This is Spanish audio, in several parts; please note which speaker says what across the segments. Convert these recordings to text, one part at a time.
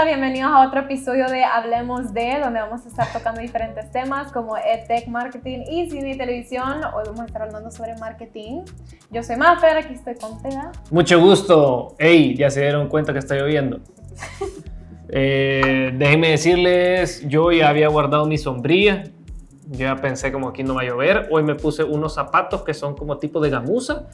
Speaker 1: Hola, bienvenidos a otro episodio de Hablemos de, donde vamos a estar tocando diferentes temas como EdTech, marketing y cine y televisión. Hoy vamos a estar hablando sobre marketing. Yo soy Mafer, aquí estoy con Teda.
Speaker 2: Mucho gusto. Ey, ya se dieron cuenta que está lloviendo. Eh, déjenme decirles, yo ya había guardado mi sombría. Ya pensé como aquí no va a llover. Hoy me puse unos zapatos que son como tipo de gamuza.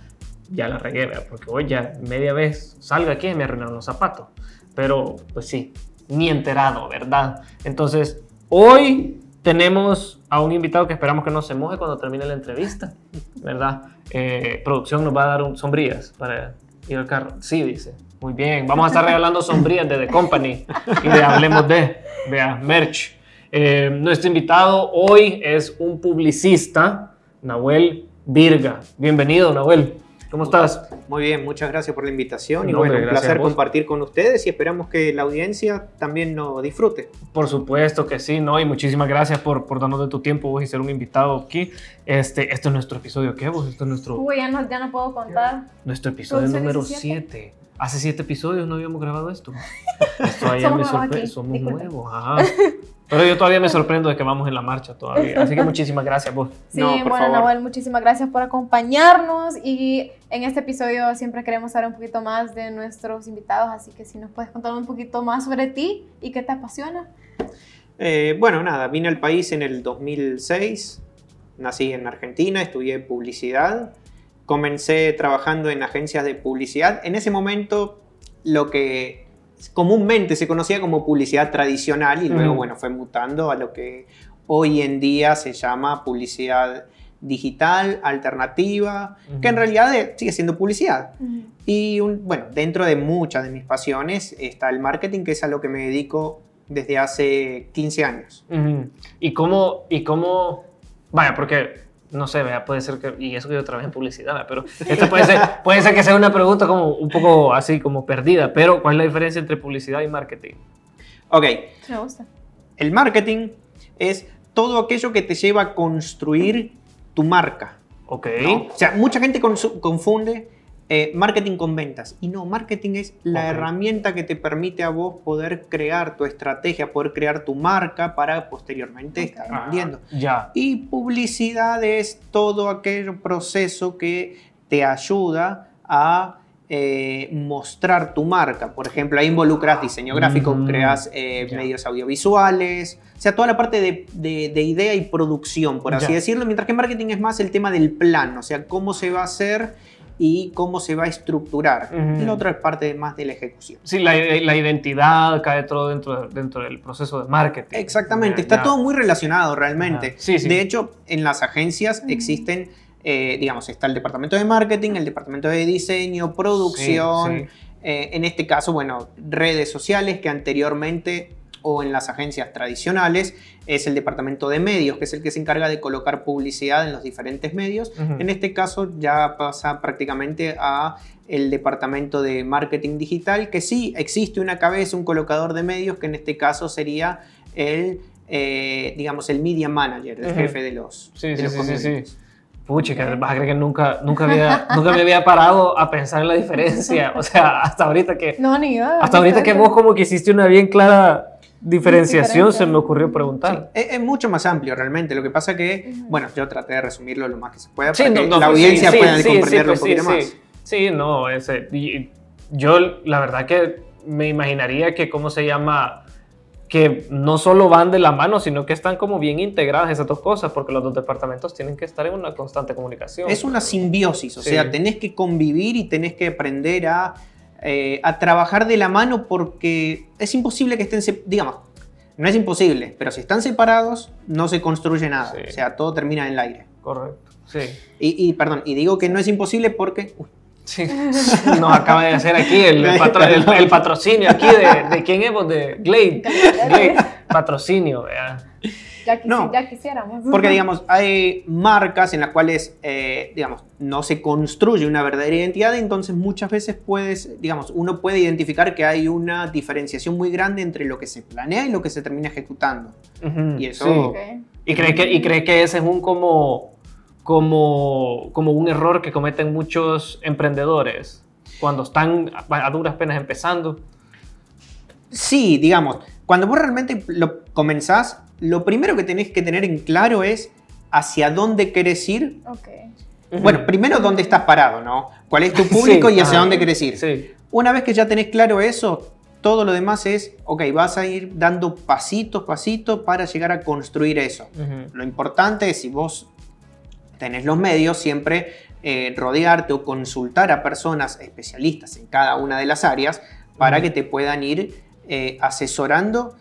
Speaker 2: Ya la regué, ¿verdad? porque hoy ya media vez salga aquí y me arruinaron los zapatos. Pero pues sí, ni enterado, ¿verdad? Entonces, hoy tenemos a un invitado que esperamos que no se moje cuando termine la entrevista, ¿verdad? Eh, producción nos va a dar un, sombrías para ir al carro. Sí, dice. Muy bien, vamos a estar regalando sombrías de The Company y de Hablemos de, vea, merch. Eh, nuestro invitado hoy es un publicista, Nahuel Virga. Bienvenido, Nahuel. ¿Cómo estás?
Speaker 3: Muy bien, muchas gracias por la invitación y bueno, un placer compartir con ustedes y esperamos que la audiencia también nos disfrute.
Speaker 2: Por supuesto que sí, ¿no? Y muchísimas gracias por, por darnos de tu tiempo vos y ser un invitado aquí. Este, este es nuestro episodio, ¿qué vos? Esto es nuestro...
Speaker 1: Uy, ya no, ya no puedo contar.
Speaker 2: Nuestro episodio número 7. Hace siete episodios no habíamos grabado esto. Esto allá me sorprende. Somos nuevos. Ajá. Pero yo todavía me sorprendo de que vamos en la marcha todavía. Así que muchísimas gracias vos.
Speaker 1: Sí, bueno, Nahuel, muchísimas gracias por acompañarnos. Y en este episodio siempre queremos saber un poquito más de nuestros invitados. Así que si nos puedes contar un poquito más sobre ti y qué te apasiona.
Speaker 3: Eh, bueno, nada, vine al país en el 2006. Nací en Argentina, estudié publicidad comencé trabajando en agencias de publicidad. En ese momento lo que comúnmente se conocía como publicidad tradicional y luego, bueno, fue mutando a lo que hoy en día se llama publicidad digital, alternativa, que en realidad sigue siendo publicidad. Y bueno, dentro de muchas de mis pasiones está el marketing, que es a lo que me dedico desde hace 15 años.
Speaker 2: ¿Y cómo, y cómo, vaya, porque no sé, puede ser que, y eso que yo trabajé en publicidad, pero esto puede ser, puede ser que sea una pregunta como un poco así como perdida, pero ¿cuál es la diferencia entre publicidad y marketing?
Speaker 3: Ok.
Speaker 1: Me gusta.
Speaker 3: El marketing es todo aquello que te lleva a construir tu marca.
Speaker 2: Ok.
Speaker 3: O sea, mucha gente confunde eh, marketing con ventas. Y no, marketing es la herramienta que te permite a vos poder crear tu estrategia, poder crear tu marca para posteriormente estar vendiendo.
Speaker 2: ya.
Speaker 3: Y publicidad es todo aquel proceso que te ayuda a eh, mostrar tu marca. Por ejemplo, ahí involucras diseño gráfico, mm, creas eh, medios audiovisuales, o sea, toda la parte de, idea y producción, por así decirlo, mientras que marketing es más el tema del plan, o sea, cómo se va a hacer y cómo se va a estructurar. La otra es parte más de la ejecución.
Speaker 2: Sí, la, identidad cae todo dentro, dentro del proceso de marketing.
Speaker 3: Exactamente, está todo muy relacionado realmente. De hecho, en las agencias existen, eh, digamos, está el departamento de marketing, el departamento de diseño, producción, eh, en este caso, bueno, redes sociales que anteriormente o en las agencias tradicionales es el departamento de medios, que es el que se encarga de colocar publicidad en los diferentes medios. En este caso ya pasa prácticamente a el departamento de marketing digital, que sí existe una cabeza, un colocador de medios, que en este caso sería el, eh, digamos, el media manager, el jefe de los,
Speaker 2: sí, sí, sí, sí, Pucha, que vas a creer que nunca, nunca, había, nunca me había parado a pensar en la diferencia. O sea, hasta ahorita que...
Speaker 1: No, ni yo.
Speaker 2: Hasta ahorita que vos como que hiciste una bien clara diferenciación se me ocurrió preguntar.
Speaker 3: es, mucho más amplio realmente. Lo que pasa que, bueno, yo traté de resumirlo lo más que se pueda para que la audiencia pueda comprenderlo un poquito más.
Speaker 2: Sí, no, ese, yo la verdad que me imaginaría que, ¿cómo se llama? Que no solo van de la mano, sino que están como bien integradas esas dos cosas, porque los dos departamentos tienen que estar en una constante comunicación.
Speaker 3: Es una simbiosis, o sea, tenés que convivir y tenés que aprender a eh, a trabajar de la mano porque es imposible que estén, digamos, no es imposible, pero si están separados no se construye nada, o sea, todo termina en el aire.
Speaker 2: Correcto, sí.
Speaker 3: Y, perdón, y digo que no es imposible porque...
Speaker 2: Sí, nos acaba de hacer aquí el, el, patrocinio aquí de, de quién es, de Glade, Glade patrocinio, vea
Speaker 1: no, ya quisiéramos.
Speaker 3: Porque, digamos, hay marcas en las cuales, eh, digamos, no se construye una verdadera identidad, entonces muchas veces puedes, digamos, uno puede identificar que hay una diferenciación muy grande entre lo que se planea y lo que se termina ejecutando. Y eso...
Speaker 2: ¿Y, cree que, ¿Y cree que ese es un como, como, como un error que cometen muchos emprendedores cuando están a duras penas empezando?
Speaker 3: Sí, digamos, cuando vos realmente lo comenzás, lo primero que tenés que tener en claro es hacia dónde querés ir. Bueno, primero dónde estás parado, ¿no? ¿Cuál es tu público y hacia dónde querés ir? Una vez que ya tenés claro eso, todo lo demás es, ok, vas a ir dando pasitos, pasitos para llegar a construir eso. Lo importante es si vos tenés los medios, siempre eh, rodearte o consultar a personas especialistas en cada una de las áreas para que te puedan ir eh, asesorando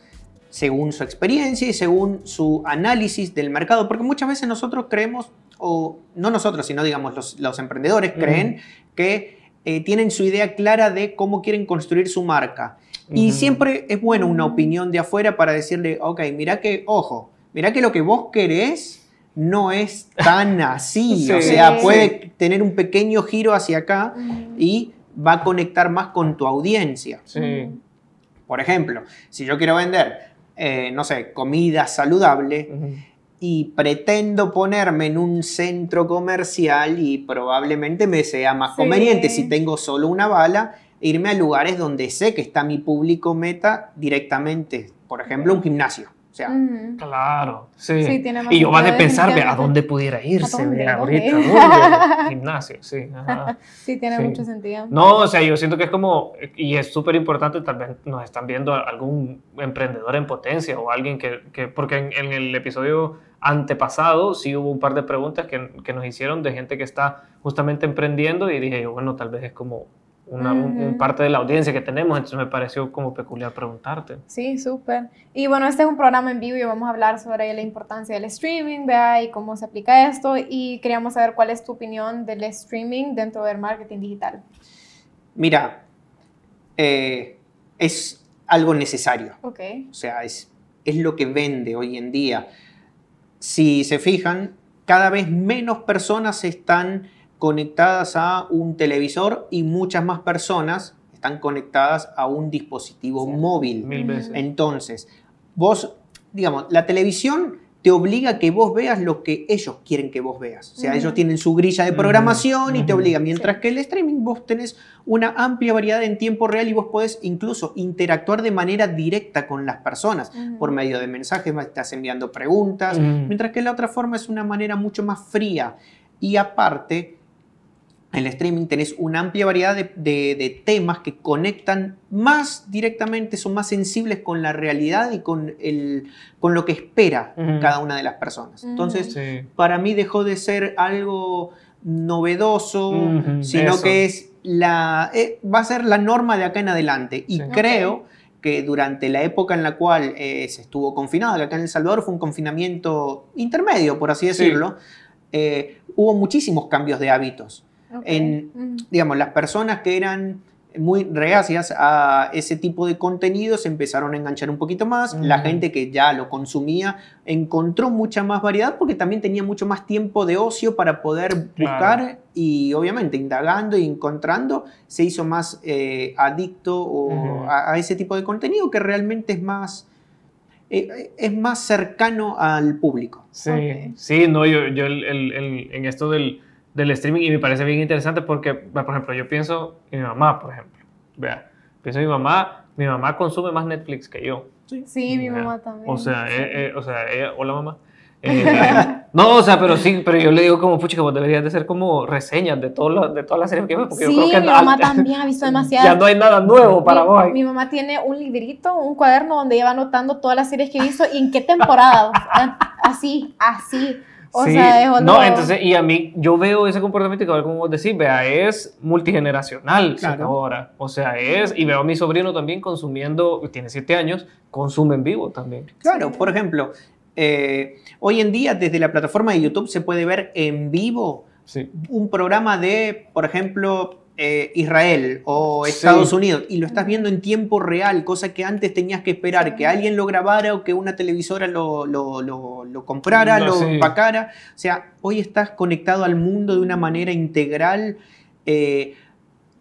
Speaker 3: según su experiencia y según su análisis del mercado, porque muchas veces nosotros creemos, o no nosotros, sino digamos los, emprendedores creen que eh, tienen su idea clara de cómo quieren construir su marca. Y siempre es bueno una opinión de afuera para decirle, ok, mira que, ojo, mira que lo que vos querés no es tan así. O sea, puede tener un pequeño giro hacia acá y va a conectar más con tu audiencia. Sí. Por ejemplo, si yo quiero vender, eh, no sé, comida saludable y pretendo ponerme en un centro comercial y probablemente me sea más conveniente si tengo solo una bala, irme a lugares donde sé que está mi público meta directamente. Por ejemplo, un gimnasio. O sea,
Speaker 2: claro, sí. y yo vas a pensar a dónde pudiera irse ahorita, gimnasio, sí.
Speaker 1: Sí, tiene mucho sentido.
Speaker 2: No, o sea, yo siento que es como, y es súper importante, tal vez nos están viendo algún emprendedor en potencia o alguien que, que porque en, en, el episodio antepasado sí hubo un par de preguntas que, que nos hicieron de gente que está justamente emprendiendo y dije yo, bueno, tal vez es como una un, parte de la audiencia que tenemos, entonces me pareció como peculiar preguntarte.
Speaker 1: Sí, súper. Y bueno, este es un programa en vivo y vamos a hablar sobre la importancia del streaming, vea, y cómo se aplica esto, y queríamos saber cuál es tu opinión del streaming dentro del marketing digital.
Speaker 3: Mira, eh, es algo necesario.
Speaker 1: Ok.
Speaker 3: O sea, es, es lo que vende hoy en día. Si se fijan, cada vez menos personas están conectadas a un televisor y muchas más personas están conectadas a un dispositivo móvil. Entonces, vos, digamos, la televisión te obliga a que vos veas lo que ellos quieren que vos veas. O sea, ellos tienen su grilla de programación y te obliga, mientras que el streaming vos tenés una amplia variedad en tiempo real y vos podés incluso interactuar de manera directa con las personas por medio de mensajes, estás enviando preguntas, mientras que la otra forma es una manera mucho más fría. Y aparte, en el streaming tenés una amplia variedad de, temas que conectan más directamente, son más sensibles con la realidad y con, el, con lo que espera cada una de las personas. Entonces, para mí dejó de ser algo novedoso, sino que es la, eh, va a ser la norma de acá en adelante. Y creo que durante la época en la cual eh, se estuvo confinado, que acá en El Salvador fue un confinamiento intermedio, por así decirlo, eh, hubo muchísimos cambios de hábitos. En, digamos, las personas que eran muy reacias a ese tipo de contenidos empezaron a enganchar un poquito más. La gente que ya lo consumía encontró mucha más variedad porque también tenía mucho más tiempo de ocio para poder buscar y obviamente indagando y encontrando se hizo más eh, adicto a, ese tipo de contenido que realmente es más... Eh, es más cercano al público.
Speaker 2: Sí, sí, no, yo, yo en esto del, del streaming y me parece bien interesante porque, por ejemplo, yo pienso en mi mamá, por ejemplo. Vea, pienso en mi mamá, mi mamá consume más Netflix que yo.
Speaker 1: Sí, mi mamá también.
Speaker 2: O sea, eh, eh, o sea ella, hola mamá. Eh, no, o sea, pero sí, pero yo le digo como, pucha, que vos deberías de ser como reseñas de, todo de todas las series que ves, porque
Speaker 1: sí,
Speaker 2: yo creo que
Speaker 1: mi mamá también ha visto demasiado.
Speaker 2: Ya no hay nada nuevo para vos.
Speaker 1: Mi mamá tiene un librito, un cuaderno donde ella va anotando todas las series que visto y en qué temporada. así, así. O sea,
Speaker 2: No, entonces, y a mí, yo veo ese comportamiento que, como vos decís, vea, es multigeneracional ahora. O sea, es, y veo a mi sobrino también consumiendo, tiene siete años, consume en vivo también.
Speaker 3: Claro, por ejemplo, eh, hoy en día desde la plataforma de YouTube se puede ver en vivo un programa de, por ejemplo, eh, Israel o Estados Unidos y lo estás viendo en tiempo real, cosa que antes tenías que esperar que alguien lo grabara o que una televisora lo, lo, comprara, lo empacara. O sea, hoy estás conectado al mundo de una manera integral, eh,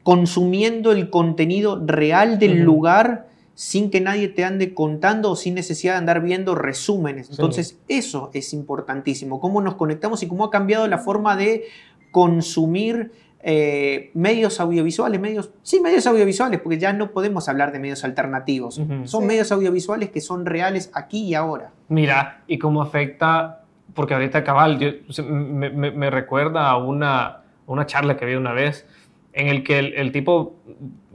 Speaker 3: consumiendo el contenido real del lugar sin que nadie te ande contando o sin necesidad de andar viendo resúmenes. Entonces, eso es importantísimo, cómo nos conectamos y cómo ha cambiado la forma de consumir eh, medios audiovisuales, medios, sí, medios audiovisuales, porque ya no podemos hablar de medios alternativos. Son medios audiovisuales que son reales aquí y ahora.
Speaker 2: Mira, ¿y cómo afecta? Porque ahorita cabal, me, recuerda a una, una charla que vi una vez en el que el, tipo,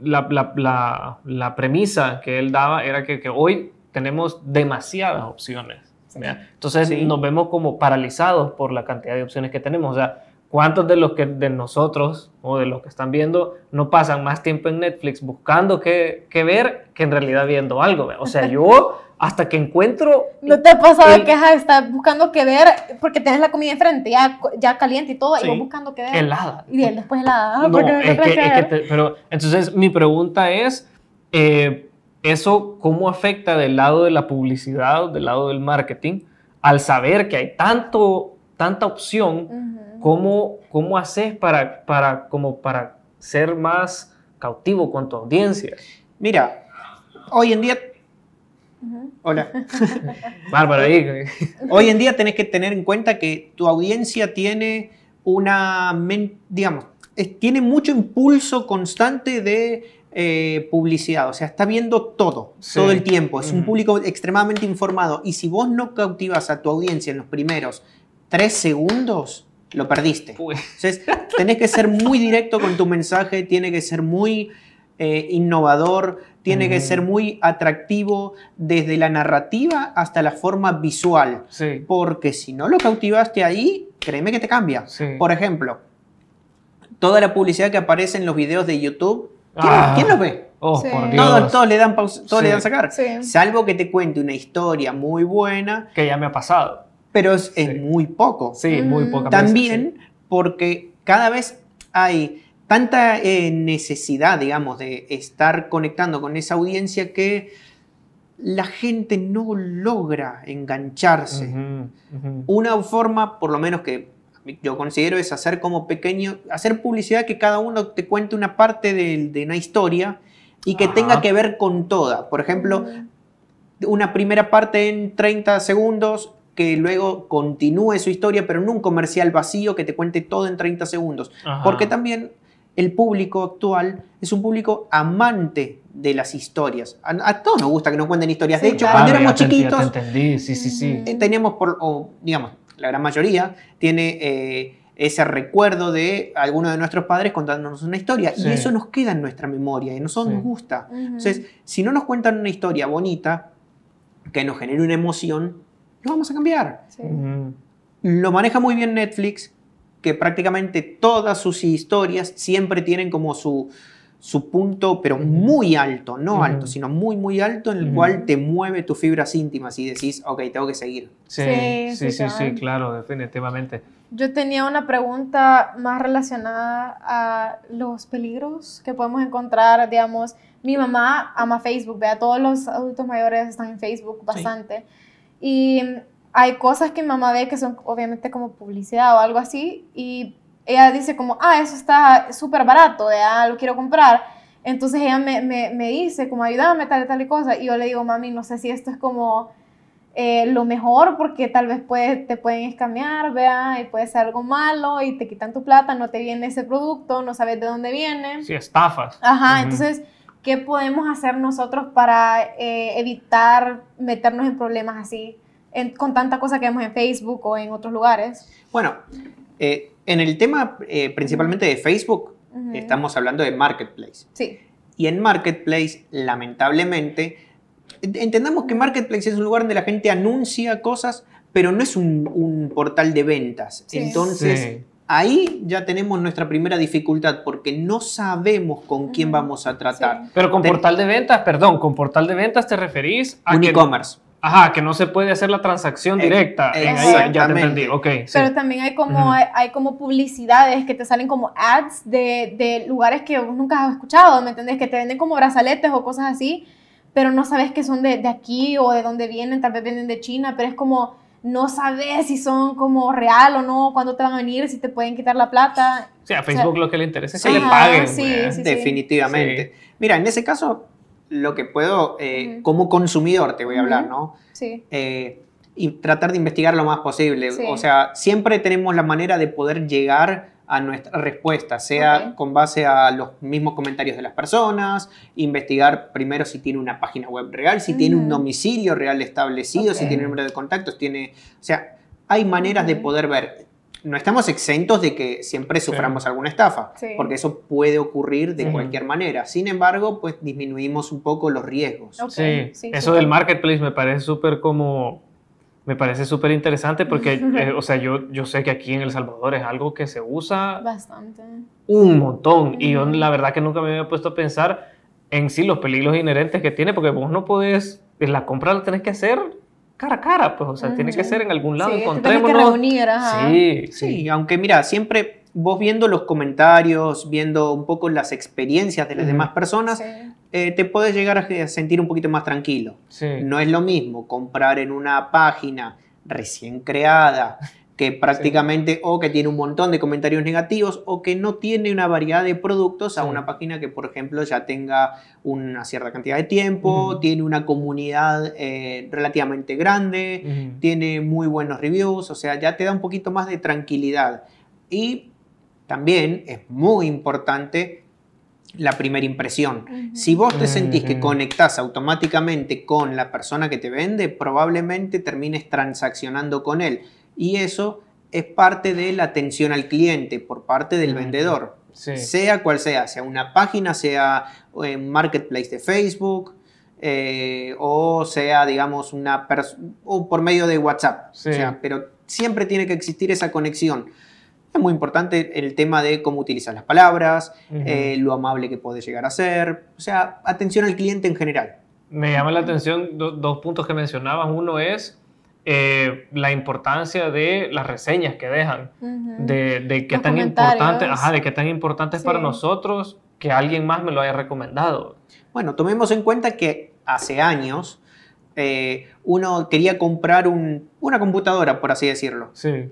Speaker 2: la, la, la, premisa que él daba era que, que hoy tenemos demasiadas opciones. Entonces nos vemos como paralizados por la cantidad de opciones que tenemos. O sea, ¿Cuántos de los que de nosotros o de los que están viendo no pasan más tiempo en Netflix buscando qué, ver que en realidad viendo algo? O sea, yo hasta que encuentro...
Speaker 1: ¿No te ha pasado que estás buscando qué ver porque tienes la comida enfrente, ya, ya caliente y todo, y vos buscando qué ver?
Speaker 2: Helada.
Speaker 1: Y después helada.
Speaker 2: No, es que, pero entonces mi pregunta es, eh, ¿eso cómo afecta del lado de la publicidad, del lado del marketing, al saber que hay tanto, tanta opción? ¿Cómo, cómo haces para, para, como para ser más cautivo con tu audiencia?
Speaker 3: Mira, hoy en día... Hola.
Speaker 2: Bárbara, ahí.
Speaker 3: hoy en día tenés que tener en cuenta que tu audiencia tiene una, digamos, tiene mucho impulso constante de eh, publicidad, o sea, está viendo todo, todo el tiempo, es un público extremadamente informado y si vos no cautivas a tu audiencia en los primeros tres segundos, lo perdiste. Entonces, tenés que ser muy directo con tu mensaje, tiene que ser muy eh, innovador, tiene que ser muy atractivo desde la narrativa hasta la forma visual. Porque si no lo cautivaste ahí, créeme que te cambia. Por ejemplo, toda la publicidad que aparece en los videos de YouTube, ¿quién, ah. los ve?
Speaker 2: Oh, todos,
Speaker 3: le dan todos le dan sacar. Salvo que te cuente una historia muy buena.
Speaker 2: Que ya me ha pasado
Speaker 3: pero es, muy poco.
Speaker 2: Sí, muy poco.
Speaker 3: También porque cada vez hay tanta eh, necesidad, digamos, de estar conectando con esa audiencia que la gente no logra engancharse. Una forma, por lo menos que yo considero, es hacer como pequeño, hacer publicidad que cada uno te cuente una parte de, una historia y que tenga que ver con toda. Por ejemplo, una primera parte en 30 segundos que luego continúe su historia, pero no un comercial vacío que te cuente todo en 30 segundos. Porque también el público actual es un público amante de las historias. A, todos nos gusta que nos cuenten historias. de hecho, cuando éramos chiquitos,
Speaker 2: Sí, sí, sí.
Speaker 3: Eh, teníamos, por, o, digamos, la gran mayoría tiene eh, ese recuerdo de alguno de nuestros padres contándonos una historia. Y eso nos queda en nuestra memoria y a nosotros nos gusta. Entonces, si no nos cuentan una historia bonita, que nos genere una emoción, lo vamos a cambiar. Lo maneja muy bien Netflix, que prácticamente todas sus historias siempre tienen como su, su punto, pero muy alto, no alto, sino muy, muy alto, en el cual te mueve tus fibras íntimas y decís, ok, tengo que seguir.
Speaker 2: Sí, sí, sí, sí, claro, definitivamente.
Speaker 1: Yo tenía una pregunta más relacionada a los peligros que podemos encontrar, digamos, mi mamá ama Facebook, vea, todos los adultos mayores están en Facebook bastante. Y hay cosas que mi mamá ve que son obviamente como publicidad o algo así y ella dice como, ah, eso está súper barato, ya lo quiero comprar. Entonces ella me, me, me, dice como, ayúdame tal y tal y cosa. Y yo le digo, mami, no sé si esto es como eh, lo mejor porque tal vez puede, te pueden escamear, vea, y puede ser algo malo y te quitan tu plata, no te viene ese producto, no sabes de dónde viene.
Speaker 2: Sí, estafas.
Speaker 1: Ajá, entonces ¿qué podemos hacer nosotros para eh, evitar meternos en problemas así con tanta cosa que vemos en Facebook o en otros lugares?
Speaker 3: Bueno, eh, en el tema eh, principalmente de Facebook, estamos hablando de Marketplace.
Speaker 1: Sí.
Speaker 3: Y en Marketplace, lamentablemente, entendamos que Marketplace es un lugar donde la gente anuncia cosas, pero no es un, portal de ventas. Entonces, ahí ya tenemos nuestra primera dificultad porque no sabemos con quién vamos a tratar.
Speaker 2: Pero con portal de ventas, perdón, con portal de ventas te referís
Speaker 3: a un e-commerce.
Speaker 2: Ajá, que no se puede hacer la transacción directa. ya te entendí. Okay,
Speaker 1: Pero también hay como, hay, como publicidades que te salen como ads de, de lugares que nunca has escuchado, ¿me entendés? Que te venden como brazaletes o cosas así, pero no sabes que son de, de aquí o de dónde vienen, tal vez vienen de China, pero es como no sabes si son como real o no, cuándo te van a venir, si te pueden quitar la plata.
Speaker 2: Sí, a Facebook lo que le interesa es que le paguen.
Speaker 3: Sí, Definitivamente. Mira, en ese caso, lo que puedo, eh, como consumidor te voy a hablar, ¿no?
Speaker 1: Sí.
Speaker 3: Eh, y tratar de investigar lo más posible. O sea, siempre tenemos la manera de poder llegar a nuestra respuesta, sea con base a los mismos comentarios de las personas, investigar primero si tiene una página web real, si tiene un domicilio real establecido, si tiene número de contactos, tiene, o sea, hay maneras de poder ver. No estamos exentos de que siempre suframos alguna estafa, porque eso puede ocurrir de cualquier manera. Sin embargo, pues disminuimos un poco los riesgos.
Speaker 2: Sí. eso del marketplace me parece súper como me parece súper interesante porque, eh, o sea, yo, yo sé que aquí en El Salvador es algo que se usa
Speaker 1: bastante.
Speaker 2: Un montón. Y yo la verdad que nunca me había puesto a pensar en sí los peligros inherentes que tiene, porque vos no podés, la compra la tenés que hacer cara a cara, pues, o sea, tiene que ser en algún lado, sí, encontrémonos.
Speaker 1: Que reunir, ajá.
Speaker 3: Sí, sí, aunque mira, siempre vos viendo los comentarios, viendo un poco las experiencias de las demás personas, eh, te puedes llegar a sentir un poquito más tranquilo. No es lo mismo comprar en una página recién creada, que prácticamente o que tiene un montón de comentarios negativos o que no tiene una variedad de productos a una página que, por ejemplo, ya tenga una cierta cantidad de tiempo, tiene una comunidad eh, relativamente grande, tiene muy buenos reviews, o sea, ya te da un poquito más de tranquilidad. Y también es muy importante la primera impresión. Si vos te sentís que conectás automáticamente con la persona que te vende, probablemente termines transaccionando con él y eso es parte de la atención al cliente por parte del vendedor. Sea cual sea, sea una página, sea un eh, marketplace de Facebook, eh, o sea, digamos, una o por medio de WhatsApp. pero siempre tiene que existir esa conexión. Es muy importante el tema de cómo utilizas las palabras, eh, lo amable que puede llegar a ser, o sea, atención al cliente en general.
Speaker 2: Me llama la atención dos puntos que mencionabas. Uno es eh, la importancia de las reseñas que dejan, de, de qué tan importantes, ajá, de qué tan importantes para nosotros que alguien más me lo haya recomendado.
Speaker 3: Bueno, tomemos en cuenta que hace años eh, uno quería comprar una computadora, por así decirlo.
Speaker 2: Sí.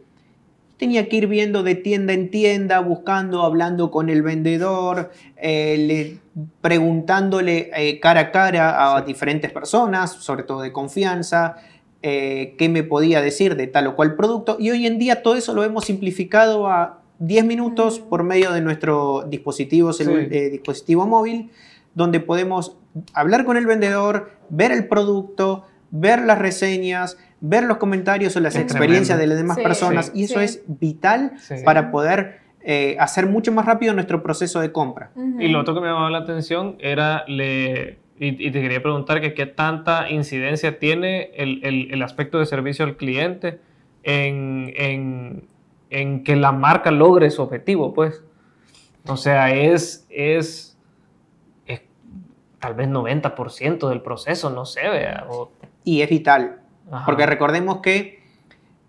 Speaker 3: Tenía que ir viendo de tienda en tienda, buscando, hablando con el vendedor, eh, preguntándole cara a cara a diferentes personas, sobre todo de confianza, eh, qué me podía decir de tal o cual producto. Y hoy en día todo eso lo hemos simplificado a 10 minutos por medio de nuestro dispositivo, eh, dispositivo móvil, donde podemos hablar con el vendedor, ver el producto, ver las reseñas, ver los comentarios o las experiencias de las demás personas. y eso es vital para poder eh, hacer mucho más rápido nuestro proceso de compra.
Speaker 2: Y lo otro que me llamaba la atención era le y, te quería preguntar que qué tanta incidencia tiene el, el, el aspecto de servicio al cliente en, en, en, que la marca logre su objetivo, pues. O sea, es, es, es tal vez 90% del proceso, no sé, vea.
Speaker 3: Y es vital, porque recordemos que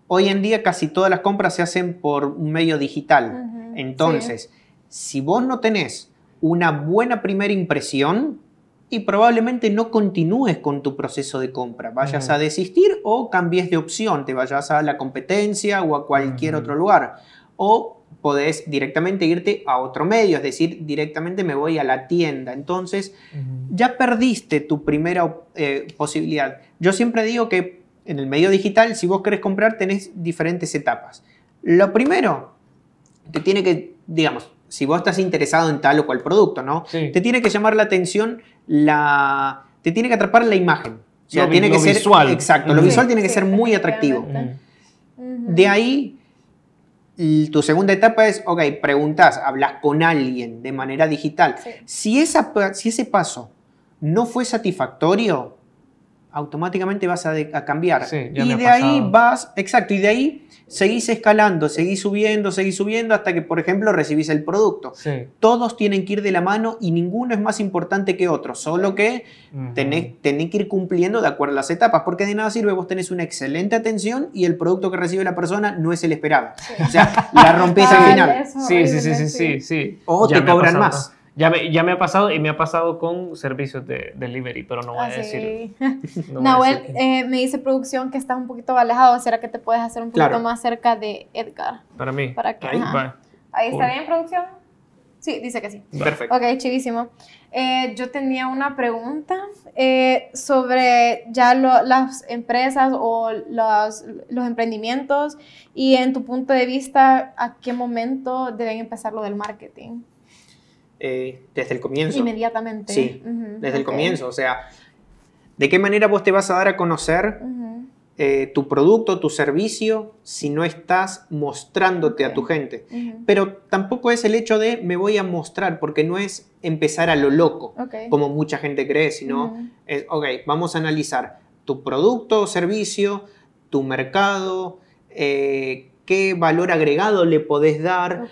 Speaker 3: hoy en día casi todas las compras se hacen por un medio digital. Entonces, si vos no tenés una buena primera impresión, y probablemente no continúes con tu proceso de compra. Vayas a desistir o cambies de opción, te vayas a la competencia o a cualquier otro lugar. O podés directamente irte a otro medio, es decir, directamente me voy a la tienda. Entonces, ya perdiste tu primera eh, posibilidad. Yo siempre digo que en el medio digital, si vos querés comprar, tenés diferentes etapas. Lo primero, te tiene que, digamos, si vos estás interesado en tal o cual producto, ¿no? Te tiene que llamar la atención la... Te tiene que atrapar la imagen. O sea, tiene que ser...
Speaker 2: Visual.
Speaker 3: Exacto, lo visual tiene que ser muy atractivo. De ahí, tu segunda etapa es, ok, preguntas, hablas con alguien de manera digital. Si, esa, si ese paso no fue satisfactorio, automáticamente vas a, cambiar. y de ahí vas, exacto, y de ahí seguís escalando, seguís subiendo, seguís subiendo hasta que, por ejemplo, recibís el producto. Todos tienen que ir de la mano y ninguno es más importante que otro, solo que tenés, que ir cumpliendo de acuerdo a las etapas, porque de nada sirve vos tenés una excelente atención y el producto que recibe la persona no es el esperado. O sea, la rompés al final.
Speaker 2: Sí, sí, sí, sí, sí,
Speaker 3: O te cobran más.
Speaker 2: Ya me, ya me ha pasado y me ha pasado con servicios de delivery, pero no voy a ah, decir.
Speaker 1: No Nahuel, eh, me dice producción que estás un poquito alejado. ¿Será que te puedes hacer un poquito más cerca de Edgar?
Speaker 2: Para mí.
Speaker 1: Para que,
Speaker 2: Ahí,
Speaker 1: Ahí está bien, producción. Sí, dice que sí.
Speaker 3: Perfecto.
Speaker 1: Ok, chivísimo. Eh, yo tenía una pregunta eh, sobre ya las empresas o los, los, emprendimientos y en tu punto de vista, ¿a qué momento deben empezar lo del marketing?
Speaker 3: Eh, desde el comienzo.
Speaker 1: Inmediatamente.
Speaker 3: Sí, desde el comienzo. O sea, ¿de qué manera vos te vas a dar a conocer eh, tu producto, tu servicio, si no estás mostrándote a tu gente? Pero tampoco es el hecho de me voy a mostrar, porque no es empezar a lo loco, como mucha gente cree, sino es, ok, vamos a analizar tu producto o servicio, tu mercado, eh, qué valor agregado le podés dar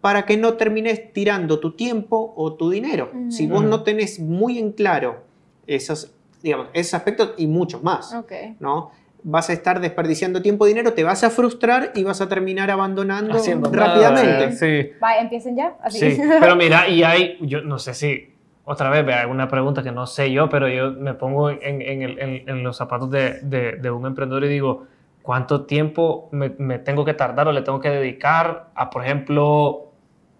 Speaker 3: para que no termines tirando tu tiempo o tu dinero. Si vos no tenés muy en claro esos, digamos, esos aspectos y muchos más, ¿no? vas a estar desperdiciando tiempo y dinero, te vas a frustrar y vas a terminar abandonando rápidamente.
Speaker 1: sí. Va, empiecen ya.
Speaker 2: Sí, pero mira, y hay, yo no sé si, otra vez, vea, una pregunta que no sé yo, pero yo me pongo en, en, en, los zapatos de, de, de, un emprendedor y digo, ¿cuánto tiempo me, me tengo que tardar o le tengo que dedicar a, por ejemplo,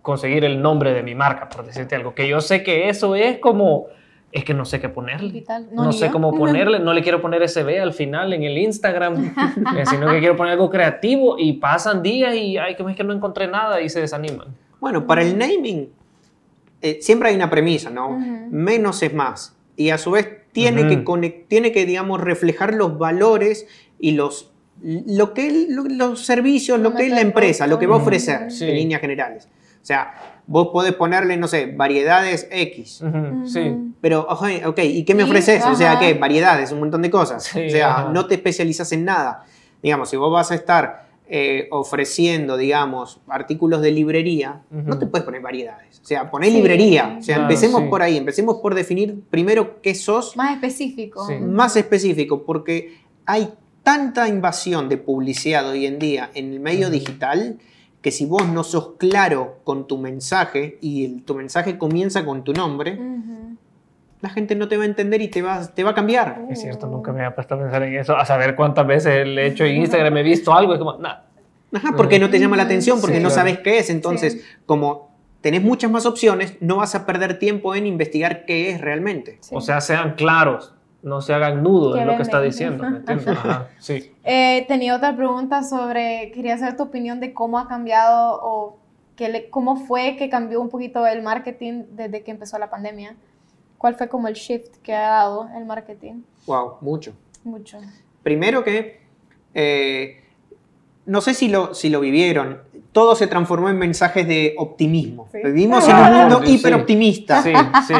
Speaker 2: conseguir el nombre de mi marca, por decirte algo. Que yo sé que eso es como, es que no sé qué ponerle. No, sé cómo ponerle, no le quiero poner SB al final en el Instagram, eh, sino que quiero poner algo creativo y pasan días y ay, que es que no encontré nada y se desaniman.
Speaker 3: Bueno, para el naming eh, siempre hay una premisa, ¿no? Menos es más. Y a su vez tiene, que, tiene que, digamos, reflejar los valores y los, lo que, los servicios, lo que es la empresa, lo que va a ofrecer en líneas generales. O sea, vos podés ponerle, no sé, variedades X. Sí. Pero, ok, ¿y qué me ofreces? O sea, ¿qué? Variedades, un montón de cosas. o sea, no te especializas en nada. Digamos, si vos vas a estar eh, ofreciendo, digamos, artículos de librería, no te puedes poner variedades. O sea, poné librería. O sea, empecemos por ahí, empecemos por definir primero qué sos.
Speaker 1: Más específico.
Speaker 3: Más específico, porque hay tanta invasión de publicidad hoy en día en el medio digital que si vos no sos claro con tu mensaje y tu mensaje comienza con tu nombre, la gente no te va a entender y te va, te va a cambiar.
Speaker 2: Es cierto, nunca me había puesto a pensar en eso, a saber cuántas veces le he hecho en Instagram, he visto algo y como, nada.
Speaker 3: Ajá, porque no te llama la atención, porque no sabes qué es. Entonces, como tenés muchas más opciones, no vas a perder tiempo en investigar qué es realmente.
Speaker 2: O sea, sean claros no se hagan nudo en lo que está diciendo.
Speaker 1: sí. Eh, tenía otra pregunta sobre, quería saber tu opinión de cómo ha cambiado o que cómo fue que cambió un poquito el marketing desde que empezó la pandemia. ¿Cuál fue como el shift que ha dado el marketing?
Speaker 3: Wow, mucho.
Speaker 1: Mucho.
Speaker 3: Primero que, eh, no sé si lo, si lo vivieron, todo se transformó en mensajes de optimismo. Vivimos en un mundo hiperoptimista. Sí, sí.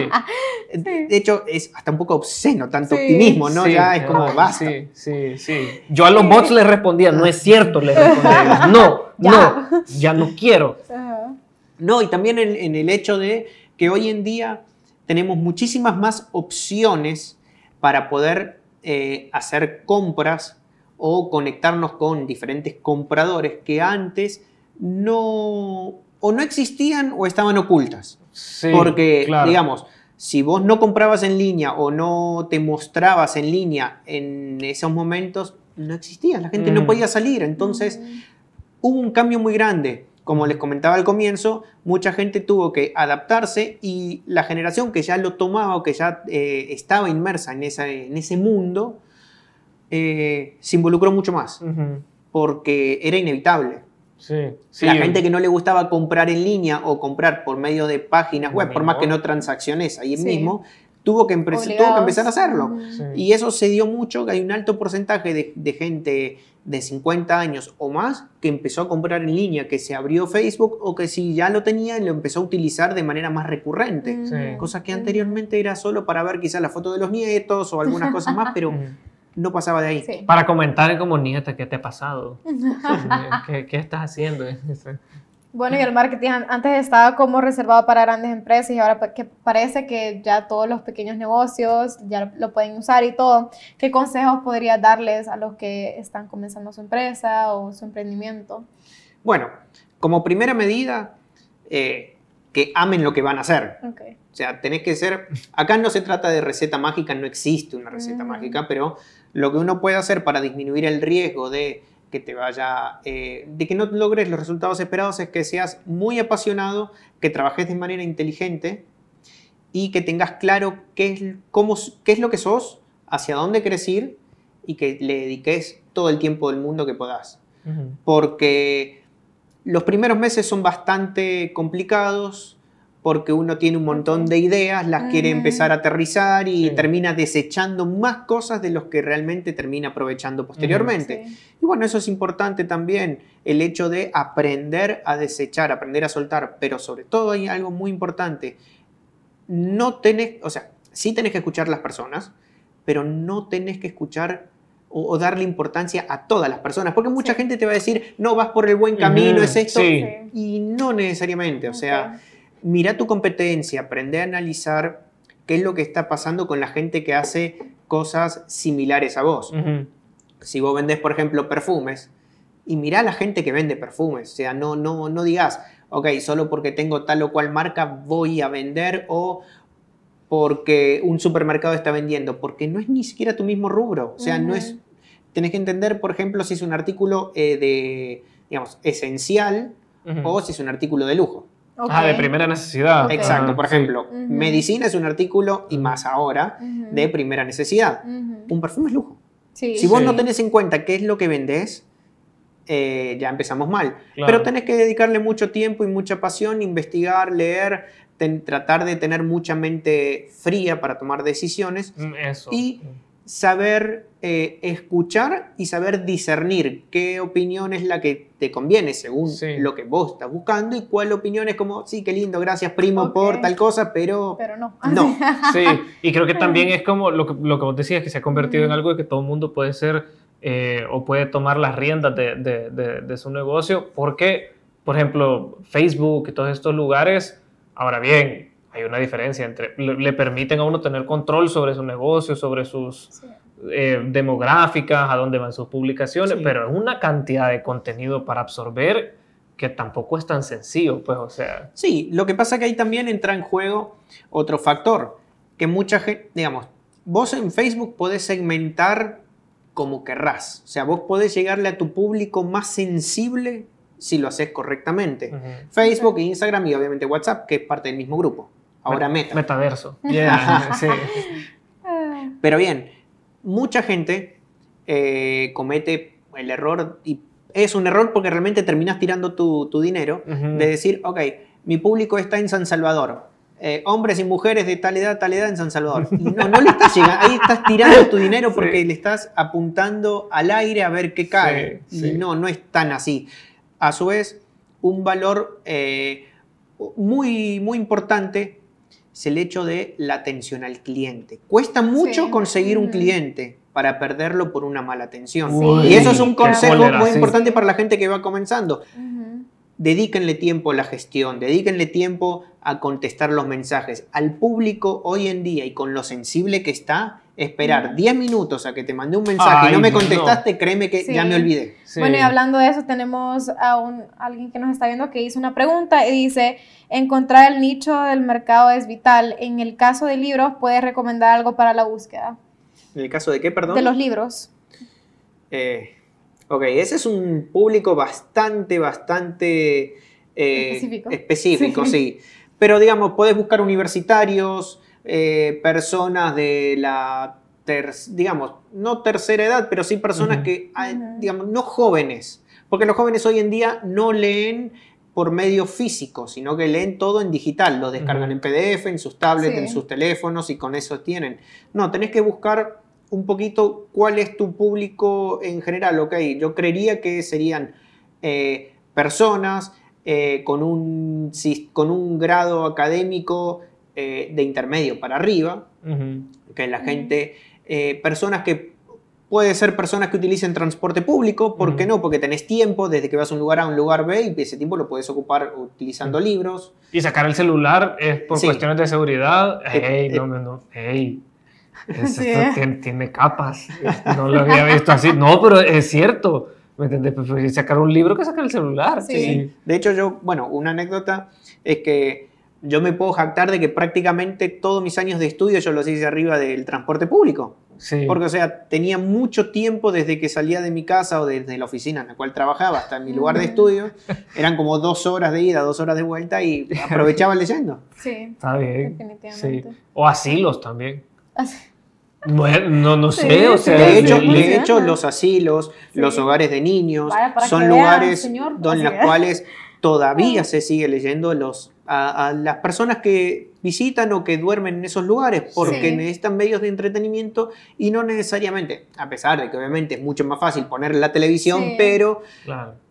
Speaker 3: De hecho, es hasta un poco obsceno tanto optimismo, ¿no? ya es como basta.
Speaker 2: Sí, sí, sí. Yo a los bots les respondía, no es cierto, les respondía. No, no, ya no quiero.
Speaker 3: No, y también en, el hecho de que hoy en día tenemos muchísimas más opciones para poder eh, hacer compras o conectarnos con diferentes compradores que antes no o no existían o estaban ocultas. Porque, digamos, si vos no comprabas en línea o no te mostrabas en línea en esos momentos, no existía, la gente no mm. podía salir. Entonces, mm. hubo un cambio muy grande. Como les comentaba al comienzo, mucha gente tuvo que adaptarse y la generación que ya lo tomaba o que ya eh, estaba inmersa en, en ese mundo, eh, se involucró mucho más, porque era inevitable. La gente que no le gustaba comprar en línea o comprar por medio de páginas web, por más que no transacciones ahí mismo, tuvo que, tuvo que, empezar a hacerlo. Y eso se dio mucho, que hay un alto porcentaje de, gente de 50 años o más que empezó a comprar en línea, que se abrió Facebook o que si ya lo tenía lo empezó a utilizar de manera más recurrente. Cosa que anteriormente era solo para ver quizás la foto de los nietos o algunas cosas más, pero no pasaba de ahí.
Speaker 2: Para comentar como nieta, ¿qué te ha pasado? ¿Qué, ¿Qué, estás haciendo?
Speaker 1: Bueno, y el marketing antes estaba como reservado para grandes empresas y ahora que parece que ya todos los pequeños negocios ya lo pueden usar y todo. ¿Qué consejos podrías darles a los que están comenzando su empresa o su emprendimiento?
Speaker 3: Bueno, como primera medida, eh, que amen lo que van a hacer. O sea, tenés que ser... Acá no se trata de receta mágica, no existe una receta mágica, pero lo que uno puede hacer para disminuir el riesgo de que te vaya, eh, de que no logres los resultados esperados es que seas muy apasionado, que trabajes de manera inteligente y que tengas claro qué es, cómo, qué es lo que sos, hacia dónde querés ir y que le dediques todo el tiempo del mundo que puedas. Porque los primeros meses son bastante complicados, porque uno tiene un montón de ideas, las quiere empezar a aterrizar y termina desechando más cosas de los que realmente termina aprovechando posteriormente. Y bueno, eso es importante también, el hecho de aprender a desechar, aprender a soltar, pero sobre todo hay algo muy importante, no tenés, o sea, sí tenés que escuchar las personas, pero no tenés que escuchar o, darle importancia a todas las personas, porque mucha gente te va a decir, no vas por el buen camino, es esto, y no necesariamente, o sea mira tu competencia, aprende a analizar qué es lo que está pasando con la gente que hace cosas similares a vos. Si vos vendés, por ejemplo, perfumes, y mira a la gente que vende perfumes, o sea, no, no, no digas, ok, solo porque tengo tal o cual marca voy a vender o porque un supermercado está vendiendo, porque no es ni siquiera tu mismo rubro, o sea, no es, tenés que entender, por ejemplo, si es un artículo eh, de, digamos, esencial o si es un artículo de lujo.
Speaker 2: Ah, de primera necesidad.
Speaker 3: Exacto, por ejemplo, medicina es un artículo, y más ahora, de primera necesidad. Un perfume es lujo. si vos no tenés en cuenta qué es lo que vendés, eh, ya empezamos mal. Pero tenés que dedicarle mucho tiempo y mucha pasión, investigar, leer, tratar de tener mucha mente fría para tomar decisiones. Mm, eso. Y saber eh, escuchar y saber discernir qué opinión es la que te conviene según lo que vos estás buscando y cuál opinión es como, sí, qué lindo, gracias primo por tal cosa, pero,
Speaker 1: pero no.
Speaker 3: no.
Speaker 2: Sí, y creo que también es como lo que, lo que vos decías, que se ha convertido en algo de que todo el mundo puede ser eh, o puede tomar las riendas de, de, de su negocio, porque, por ejemplo, Facebook y todos estos lugares, ahora bien, hay una diferencia entre, le, permiten a uno tener control sobre su negocio, sobre sus eh, demográficas, a dónde van sus publicaciones, pero es una cantidad de contenido para absorber que tampoco es tan sencillo, pues, o sea.
Speaker 3: Sí, lo que pasa es que ahí también entra en juego otro factor, que mucha gente, digamos, vos en Facebook podés segmentar como querrás, o sea, vos podés llegarle a tu público más sensible si lo haces correctamente. Facebook, Instagram y obviamente WhatsApp, que es parte del mismo grupo. Ahora Meta.
Speaker 2: Metaverso.
Speaker 3: Pero bien, mucha gente eh, comete el error, y es un error porque realmente terminas tirando tu, dinero, de decir, ok, mi público está en San Salvador. Eh, hombres y mujeres de tal edad, tal edad en San Salvador. no, no le estás llegando, ahí estás tirando tu dinero porque le estás apuntando al aire a ver qué cae. Y no, no es tan así. A su vez, un valor eh, muy, muy importante es el hecho de la atención al cliente. Cuesta mucho conseguir un cliente para perderlo por una mala atención. y eso es un consejo muy importante para la gente que va comenzando. Dedíquenle tiempo a la gestión, dedíquenle tiempo a contestar los mensajes. Al público hoy en día y con lo sensible que está, esperar 10 minutos a que te mandé un mensaje y no me contestaste, créeme que ya me olvidé.
Speaker 1: Bueno, y hablando de eso, tenemos a un, alguien que nos está viendo que hizo una pregunta y dice, encontrar el nicho del mercado es vital. En el caso de libros, ¿puedes recomendar algo para la búsqueda?
Speaker 3: ¿En el caso de qué, perdón?
Speaker 1: De los libros.
Speaker 3: Eh, ok, ese es un público bastante, bastante
Speaker 1: eh, específico.
Speaker 3: Específico, sí. Pero digamos, puedes buscar universitarios, eh, personas de la, digamos, no tercera edad, pero sí personas que, digamos, no jóvenes, porque los jóvenes hoy en día no leen por medio físico, sino que leen todo en digital, lo descargan en PDF, en sus tablets, en sus teléfonos y con eso tienen. No, tenés que buscar un poquito cuál es tu público en general, ok, yo creería que serían eh, personas eh, con, un, con un grado académico eh, de intermedio para arriba, que la gente, eh, personas que Puede ser personas que utilicen transporte público, ¿por qué no? Porque tenés tiempo desde que vas a un lugar A a un lugar B y ese tiempo lo puedes ocupar utilizando libros.
Speaker 2: Y sacar el celular es por cuestiones de seguridad. Eh, ¡Ey, no, no, no! ¡Ey! tiene, capas. No lo había visto así. No, pero es cierto. ¿Me entiendes? Preferir sacar un libro que sacar el celular.
Speaker 3: Sí. De hecho, yo, bueno, una anécdota es que yo me puedo jactar de que prácticamente todos mis años de estudio yo los hice arriba del transporte público. Porque, o sea, tenía mucho tiempo desde que salía de mi casa o desde la oficina en la cual trabajaba hasta mi lugar de estudio. Eran como dos horas de ida, dos horas de vuelta y aprovechaba leyendo.
Speaker 1: Sí.
Speaker 2: Está bien. Definitivamente. O asilos también. Bueno, no, no sé, o sea...
Speaker 3: De hecho, de hecho los asilos, los hogares de niños, son lugares en los cuales todavía se sigue leyendo los, a, las personas que visitan o que duermen en esos lugares porque necesitan medios de entretenimiento y no necesariamente, a pesar de que obviamente es mucho más fácil poner la televisión, pero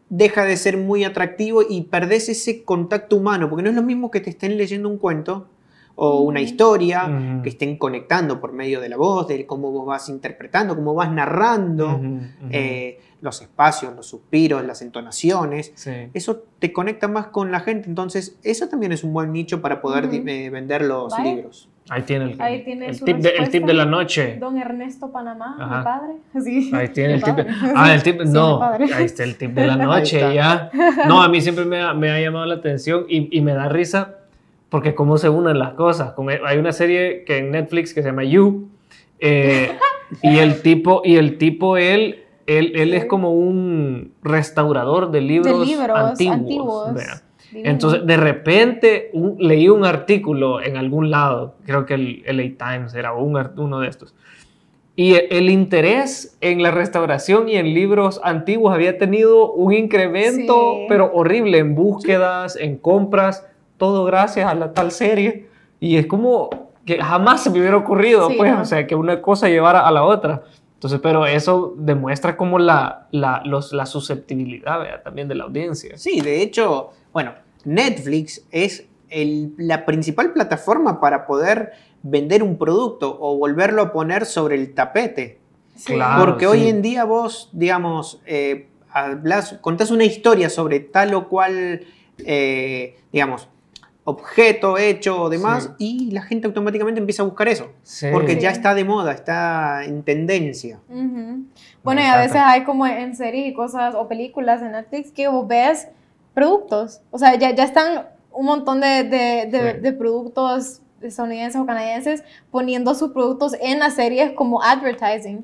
Speaker 3: deja de ser muy atractivo y perdés ese contacto humano, porque no es lo mismo que te estén leyendo un cuento o una historia, que estén conectando por medio de la voz, de cómo vos vas interpretando, cómo vas narrando eh, los espacios, los suspiros, las entonaciones. Eso te conecta más con la gente. Entonces, eso también es un buen nicho para poder eh, vender los libros.
Speaker 2: Ahí tiene el, el, tip, de, el, tip, de, la noche.
Speaker 1: Don Ernesto Panamá, mi padre. Sí,
Speaker 2: ahí tiene el tip. De, ah, el tip. No, ahí está el tip de la noche ya. No, a mí siempre me ha, me ha llamado la atención y, y me da risa porque cómo se unen las cosas. Hay una serie que en Netflix que se llama You, eh, y el tipo, y el tipo él, él, él es como un restaurador de libros, antiguos. Entonces, de repente leí un artículo en algún lado, creo que el LA Times era uno de estos, y el interés en la restauración y en libros antiguos había tenido un incremento, pero horrible, en búsquedas, en compras todo gracias a la tal serie. Y es como que jamás se me hubiera ocurrido, pues, o sea, que una cosa llevara a la otra. Entonces, pero eso demuestra como la, la, los, la susceptibilidad también de la audiencia.
Speaker 3: Sí, de hecho, bueno, Netflix es el, la principal plataforma para poder vender un producto o volverlo a poner sobre el tapete. Claro, Porque hoy en día vos, digamos, eh, hablas, contás una historia sobre tal o cual, eh, digamos, objeto hecho o demás y la gente automáticamente empieza a buscar eso. Porque ya está de moda, está en tendencia.
Speaker 1: Bueno, y a veces hay como en series y cosas o películas en Netflix que vos ves productos. O sea, ya, ya están un montón de, de, de, productos estadounidenses o canadienses poniendo sus productos en las series como advertising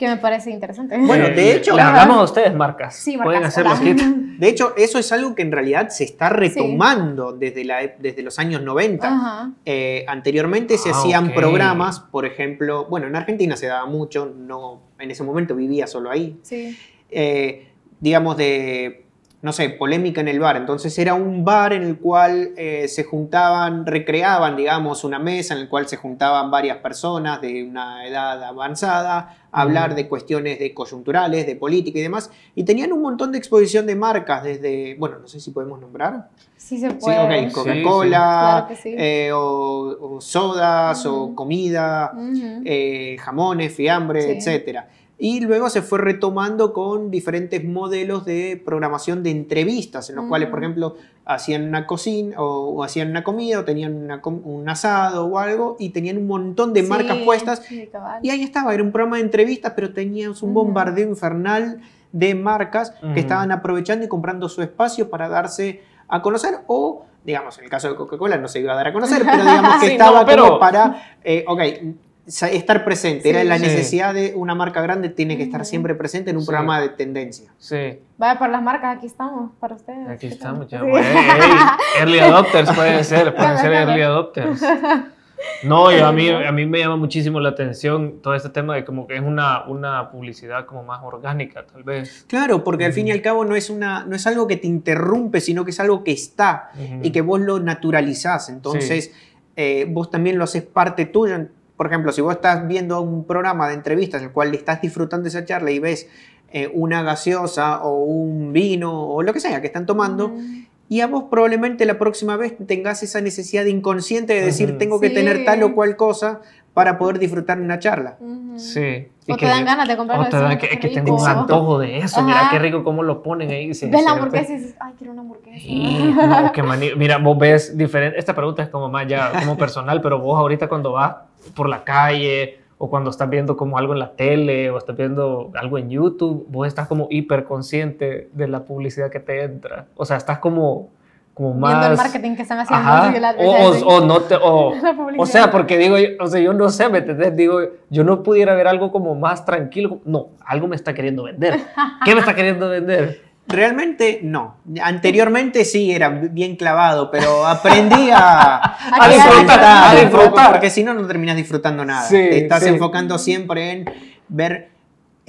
Speaker 1: que me parece interesante.
Speaker 3: Bueno, de hecho...
Speaker 2: Le hablamos a ustedes, marcas. Sí, marcas. Pueden hacer los
Speaker 3: De hecho, eso es algo que en realidad se está retomando desde, la, desde los años 90. Eh, anteriormente se ah, hacían programas, por ejemplo, bueno, en Argentina se daba mucho, no, en ese momento vivía solo ahí. Sí. Eh, digamos, de no sé, polémica en el bar. Entonces era un bar en el cual eh, se juntaban, recreaban, digamos, una mesa en el cual se juntaban varias personas de una edad avanzada a hablar de cuestiones de coyunturales, de política y demás. Y tenían un montón de exposición de marcas desde, bueno, no sé si podemos nombrar.
Speaker 1: Sí se puede.
Speaker 3: Sí, Coca-Cola, eh, o, sodas, o comida, eh, jamones, fiambre, etcétera. Y luego se fue retomando con diferentes modelos de programación de entrevistas, en los cuales, por ejemplo, hacían una cocina o, hacían una comida o tenían un asado o algo y tenían un montón de marcas puestas. y ahí estaba, era un programa de entrevistas, pero teníamos un bombardeo infernal de marcas que estaban aprovechando y comprando su espacio para darse a conocer o digamos, en el caso de Coca-Cola no se iba a dar a conocer, pero digamos que estaba pero... para, eh, ok, estar presente. Era la necesidad de una marca grande, tiene que estar siempre presente en un programa de tendencia.
Speaker 1: Sí. Vaya, para las marcas, aquí estamos, para ustedes.
Speaker 2: Aquí estamos, ya. early adopters pueden ser, pueden ser early adopters. No, yo, a, mí, a mí me llama muchísimo la atención todo este tema de como que es una, una publicidad como más orgánica, tal vez.
Speaker 3: Claro, porque al fin y al cabo no es, una, no es algo que te interrumpe, sino que es algo que está y que vos lo naturalizás. Entonces, eh, vos también lo haces parte tuya por ejemplo, si vos estás viendo un programa de entrevistas en el cual estás disfrutando esa charla y ves eh, una gaseosa o un vino o lo que sea que están tomando, y a vos probablemente la próxima vez tengas esa necesidad inconsciente de decir tengo que tener tal o cual cosa para poder disfrutar una charla.
Speaker 2: Sí.
Speaker 1: O te dan ganas de comprar
Speaker 2: O que, que tengo un antojo de eso. Mira qué rico cómo lo ponen ahí.
Speaker 1: Ves la hamburguesa y dices, ay, quiero una hamburguesa.
Speaker 2: no, qué Mira, vos ves diferente. Esta pregunta es como más ya como personal, pero vos ahorita cuando vas por la calle o cuando estás viendo como algo en la tele o estás viendo algo en YouTube, vos estás como hiper consciente de la publicidad que te entra. O sea, estás como como más... Viendo
Speaker 1: el marketing que están haciendo.
Speaker 2: o, o, no te, o, o, sea, porque digo, o sea, yo no sé, ¿me entendés? Digo, yo no pudiera ver algo como más tranquilo. No, algo me está queriendo vender. ¿Qué me está queriendo vender?
Speaker 3: Realmente no. Anteriormente sí era bien clavado, pero aprendí a,
Speaker 2: a, disfrutar, a disfrutar.
Speaker 3: Porque si no, no terminas disfrutando nada. Te estás enfocando siempre en ver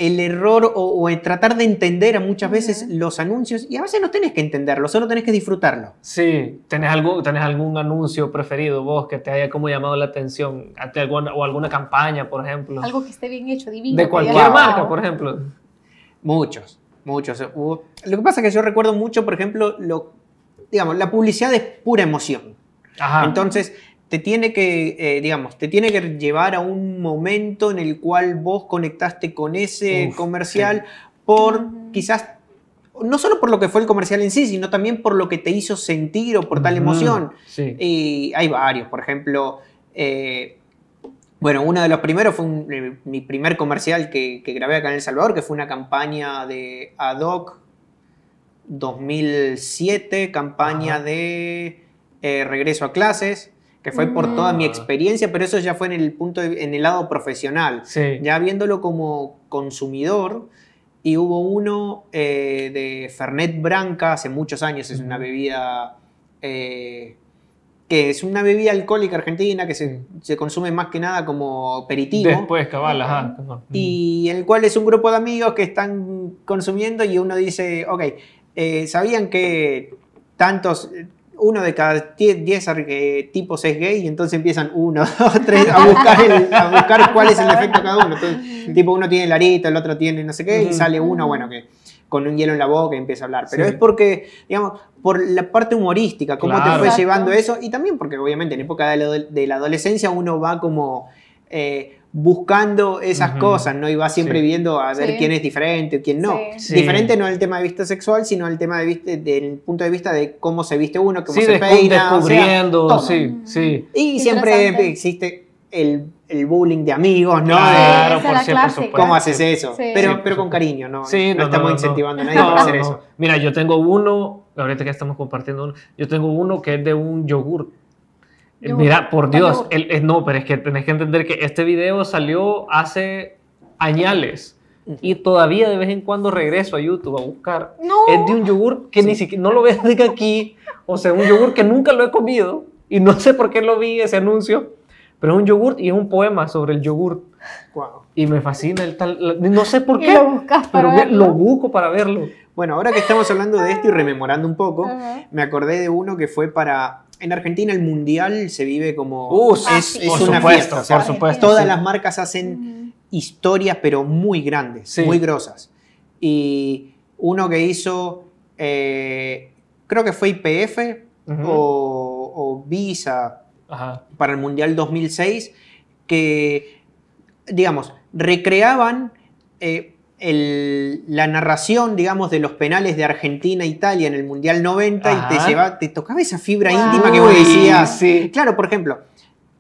Speaker 3: el error o, en tratar de entender a muchas veces los anuncios y a veces no tenés que entenderlo, solo tenés que disfrutarlo.
Speaker 2: Sí, ¿tenés, algo, tenés algún anuncio preferido vos que te haya como llamado la atención o alguna campaña, por ejemplo?
Speaker 1: Algo que esté bien hecho, divino.
Speaker 2: De cualquier marca, por ejemplo.
Speaker 3: Muchos, muchos. Lo que pasa es que yo recuerdo mucho, por ejemplo, lo, digamos, la publicidad es pura emoción. Ajá. Entonces, te tiene que, eh, digamos, te tiene que llevar a un momento en el cual vos conectaste con ese comercial por quizás, no solo por lo que fue el comercial en sí, sino también por lo que te hizo sentir o por tal emoción. Y hay varios, por ejemplo, eh, bueno, uno de los primeros fue eh, mi primer comercial que, grabé acá en El Salvador, que fue una campaña de ad hoc 2007, campaña de regreso a clases que fue por toda mi mm. experiencia, pero eso ya fue en el punto en el lado profesional. Ya viéndolo como consumidor, y hubo uno eh, de Fernet Branca hace muchos años, es una bebida eh, que es una bebida alcohólica argentina que se, consume más que nada como aperitivo.
Speaker 2: Después, cabal, ajá.
Speaker 3: Y el cual es un grupo de amigos que están consumiendo y uno dice, ok, eh, ¿sabían que tantos uno de cada 10 tipos es gay y entonces empiezan uno, dos, tres a buscar, cuál es el efecto de cada uno. Entonces, tipo, uno tiene el arito, el otro tiene no sé qué, y sale uno, bueno, que con un hielo en la boca y empieza a hablar. Pero es porque, digamos, por la parte humorística, cómo te fue llevando eso, y también porque obviamente en época de la, adolescencia uno va como... Eh, buscando esas cosas, ¿no? Y va siempre viendo a ver quién es diferente o quién no. Diferente no el tema de vista sexual, sino el tema de vista, del punto de vista de cómo se viste uno, cómo se peina.
Speaker 2: Descubriendo, sí, sí.
Speaker 3: Y siempre existe el, el, bullying de amigos, ¿no?
Speaker 2: Claro, por, supuesto.
Speaker 3: ¿Cómo haces eso? Pero, pero con cariño, ¿no? Sí, no, estamos incentivando a nadie a hacer eso.
Speaker 2: Mira, yo tengo uno, ahorita que estamos compartiendo uno, yo tengo uno que es de un yogur. Mira, por Dios, el, no, pero es que tenés que entender que este video salió hace añales y todavía de vez en cuando regreso a YouTube a buscar. Es de un yogur que ni siquiera, no lo ves de aquí, o sea, un yogur que nunca lo he comido y no sé por qué lo vi ese anuncio, pero es un yogur y es un poema sobre el yogur. Y me fascina el tal, no sé por qué,
Speaker 1: lo pero
Speaker 2: lo busco para verlo.
Speaker 3: Bueno, ahora que estamos hablando de esto y rememorando un poco, me acordé de uno que fue para en Argentina el mundial se vive como
Speaker 2: uh, es, una fiesta. por supuesto.
Speaker 3: Todas las marcas hacen historias, pero muy grandes, muy grosas. Y uno que hizo, eh, creo que fue IPF o, Visa para el mundial 2006, que, digamos, recreaban eh, la narración, digamos, de los penales de Argentina e Italia en el Mundial 90 y te, lleva, te tocaba esa fibra íntima que vos decías. Sí. Claro, por ejemplo,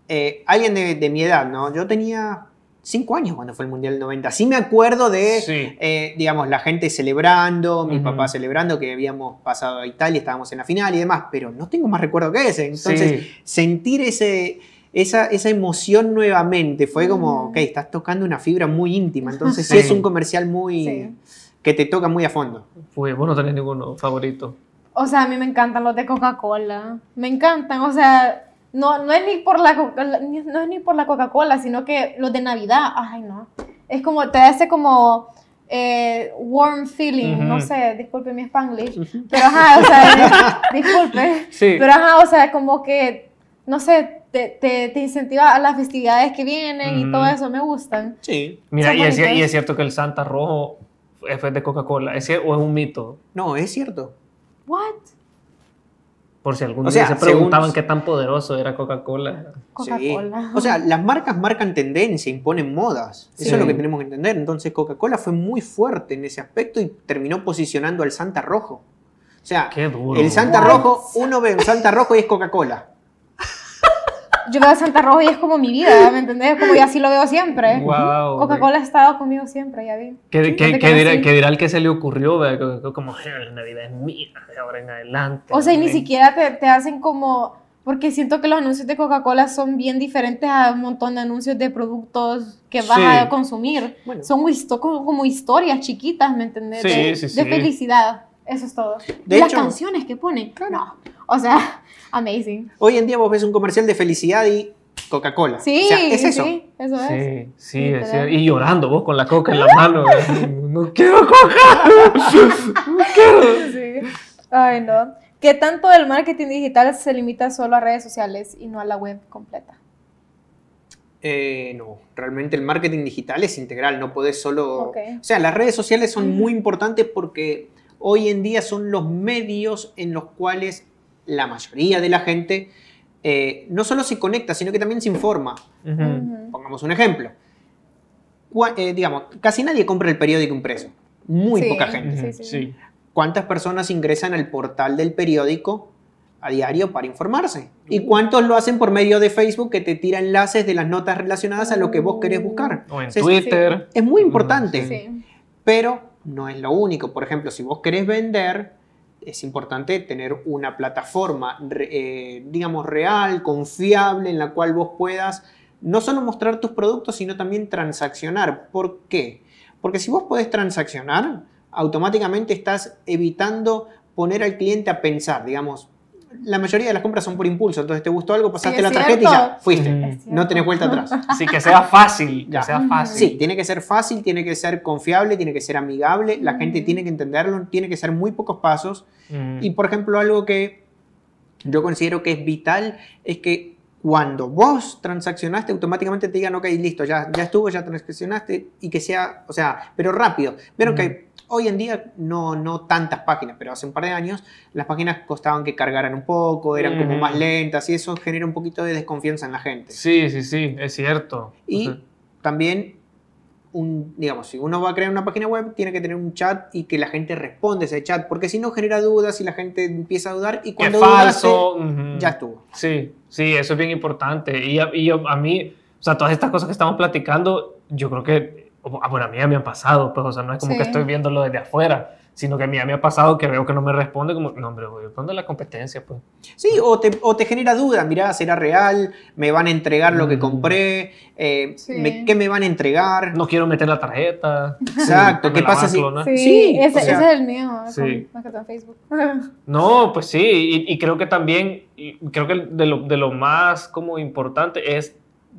Speaker 3: eh, alguien de, mi edad, ¿no? Yo tenía cinco años cuando fue el Mundial 90. Sí me acuerdo de, eh, digamos, la gente celebrando, mi papá celebrando que habíamos pasado a Italia, estábamos en la final y demás, pero no tengo más recuerdo que ese. Entonces, sentir ese esa, esa emoción nuevamente. Fue como, ok, estás tocando una fibra muy íntima. Entonces sí, es un comercial muy... que te toca muy a fondo.
Speaker 2: Pues vos no tenés ninguno favorito.
Speaker 1: O sea, a mí me encantan los de Coca-Cola. Me encantan, o sea, no, no es ni por la no es ni por la Coca-Cola, sino que los de Navidad, ay no. Es como, te hace como eh, warm feeling, no sé, disculpe mi spanglish, pero ajá, o sea, disculpe, sí. pero ajá, o sea, como que, no sé, te, te, incentiva a las festividades que vienen y todo eso, me gustan.
Speaker 3: Sí.
Speaker 2: Mira, y es, cierto que el Santa Rojo es de Coca-Cola, ¿es o es un mito?
Speaker 3: No, es cierto.
Speaker 1: What?
Speaker 2: Por si algún día se preguntaban qué tan poderoso era Coca-Cola.
Speaker 1: Coca-Cola.
Speaker 3: O sea, las marcas marcan tendencia, imponen modas. Eso es lo que tenemos que entender. Entonces, Coca-Cola fue muy fuerte en ese aspecto y terminó posicionando al Santa Rojo. O sea, el Santa Rojo, uno ve un Santa Rojo y es Coca-Cola.
Speaker 1: Yo veo Santa Rosa y es como mi vida, ¿me entendés? Como yo así lo veo siempre. Wow, Coca-Cola ha estado conmigo siempre, ya vi.
Speaker 2: ¿Qué, qué, qué dirá, dirá, el que se le ocurrió? Como, la Navidad es mía, de ahora en adelante.
Speaker 1: O sea, y ni siquiera te, te hacen como porque siento que los anuncios de Coca-Cola son bien diferentes a un montón de anuncios de productos que vas a consumir. Son como, historias chiquitas, ¿me entendés? de, felicidad. Eso es todo. De Las canciones que ponen. No. O sea, amazing.
Speaker 3: Hoy en día vos ves un comercial de felicidad y Coca-Cola.
Speaker 1: Sí, es eso. Sí, eso
Speaker 2: es. Sí, sí, Y llorando vos con la coca en la mano. no quiero coca. no
Speaker 1: quiero. Sí. Ay, no. ¿Qué tanto del marketing digital se limita solo a redes sociales y no a la web completa?
Speaker 3: Eh, no, realmente el marketing digital es integral, no puedes solo... O sea, las redes sociales son muy importantes porque hoy en día son los medios en los cuales la mayoría de la gente eh, no solo se conecta, sino que también se informa. Pongamos un ejemplo. Eh, digamos, casi nadie compra el periódico impreso. Muy poca gente. sí. ¿Cuántas personas ingresan al portal del periódico a diario para informarse? ¿Y cuántos lo hacen por medio de Facebook que te tira enlaces de las notas relacionadas a lo que vos querés buscar?
Speaker 2: O en Twitter.
Speaker 3: Es muy importante, pero no es lo único. Por ejemplo, si vos querés vender, es importante tener una plataforma, eh, digamos, real, confiable, en la cual vos puedas no solo mostrar tus productos, sino también transaccionar. ¿Por qué? Porque si vos podés transaccionar, automáticamente estás evitando poner al cliente a pensar, digamos. La mayoría de las compras son por impulso, entonces te gustó algo, pasaste la tarjeta y ya, fuiste. No tenés vuelta atrás.
Speaker 2: Sí, que sea fácil, ya. sea fácil.
Speaker 3: Sí, tiene que ser fácil, tiene que ser confiable, tiene que ser amigable, la gente tiene que entenderlo, tiene que ser muy pocos pasos. Y por ejemplo, algo que yo considero que es vital es que cuando vos transaccionaste, automáticamente te digan, ok, listo, ya, ya estuvo, ya transaccionaste, y que sea, o sea, pero rápido. Vieron que Hoy en día no, no tantas páginas, pero hace un par de años las páginas costaban que cargaran un poco, eran como más lentas y eso genera un poquito de desconfianza en la gente.
Speaker 2: Sí, sí, sí, es cierto.
Speaker 3: Y también, un, digamos, si uno va a crear una página web, tiene que tener un chat y que la gente responda ese chat, porque si no genera dudas y la gente empieza a dudar y cuando
Speaker 2: falso.
Speaker 3: ya estuvo.
Speaker 2: Sí, sí, eso es bien importante. Y, y a mí, o sea, todas estas cosas que estamos platicando, yo creo que Ah, bueno, a mí ya me han pasado, pues, o sea, no es como que estoy viéndolo desde afuera, sino que a mí ya me ha pasado que veo que no me responde, como, no, hombre, voy a la competencia, pues.
Speaker 3: Sí, o te, o te genera duda, mira, ¿será real? ¿Me van a entregar lo que mm. compré? Eh, ¿Qué me van a entregar?
Speaker 2: No quiero meter la tarjeta.
Speaker 3: Exacto, ¿qué pasa si...?
Speaker 1: Sí, ese, ese, es el mío, sí. más que todo en Facebook.
Speaker 2: no, pues sí, y, y, creo que también, creo que de lo, de lo más como importante es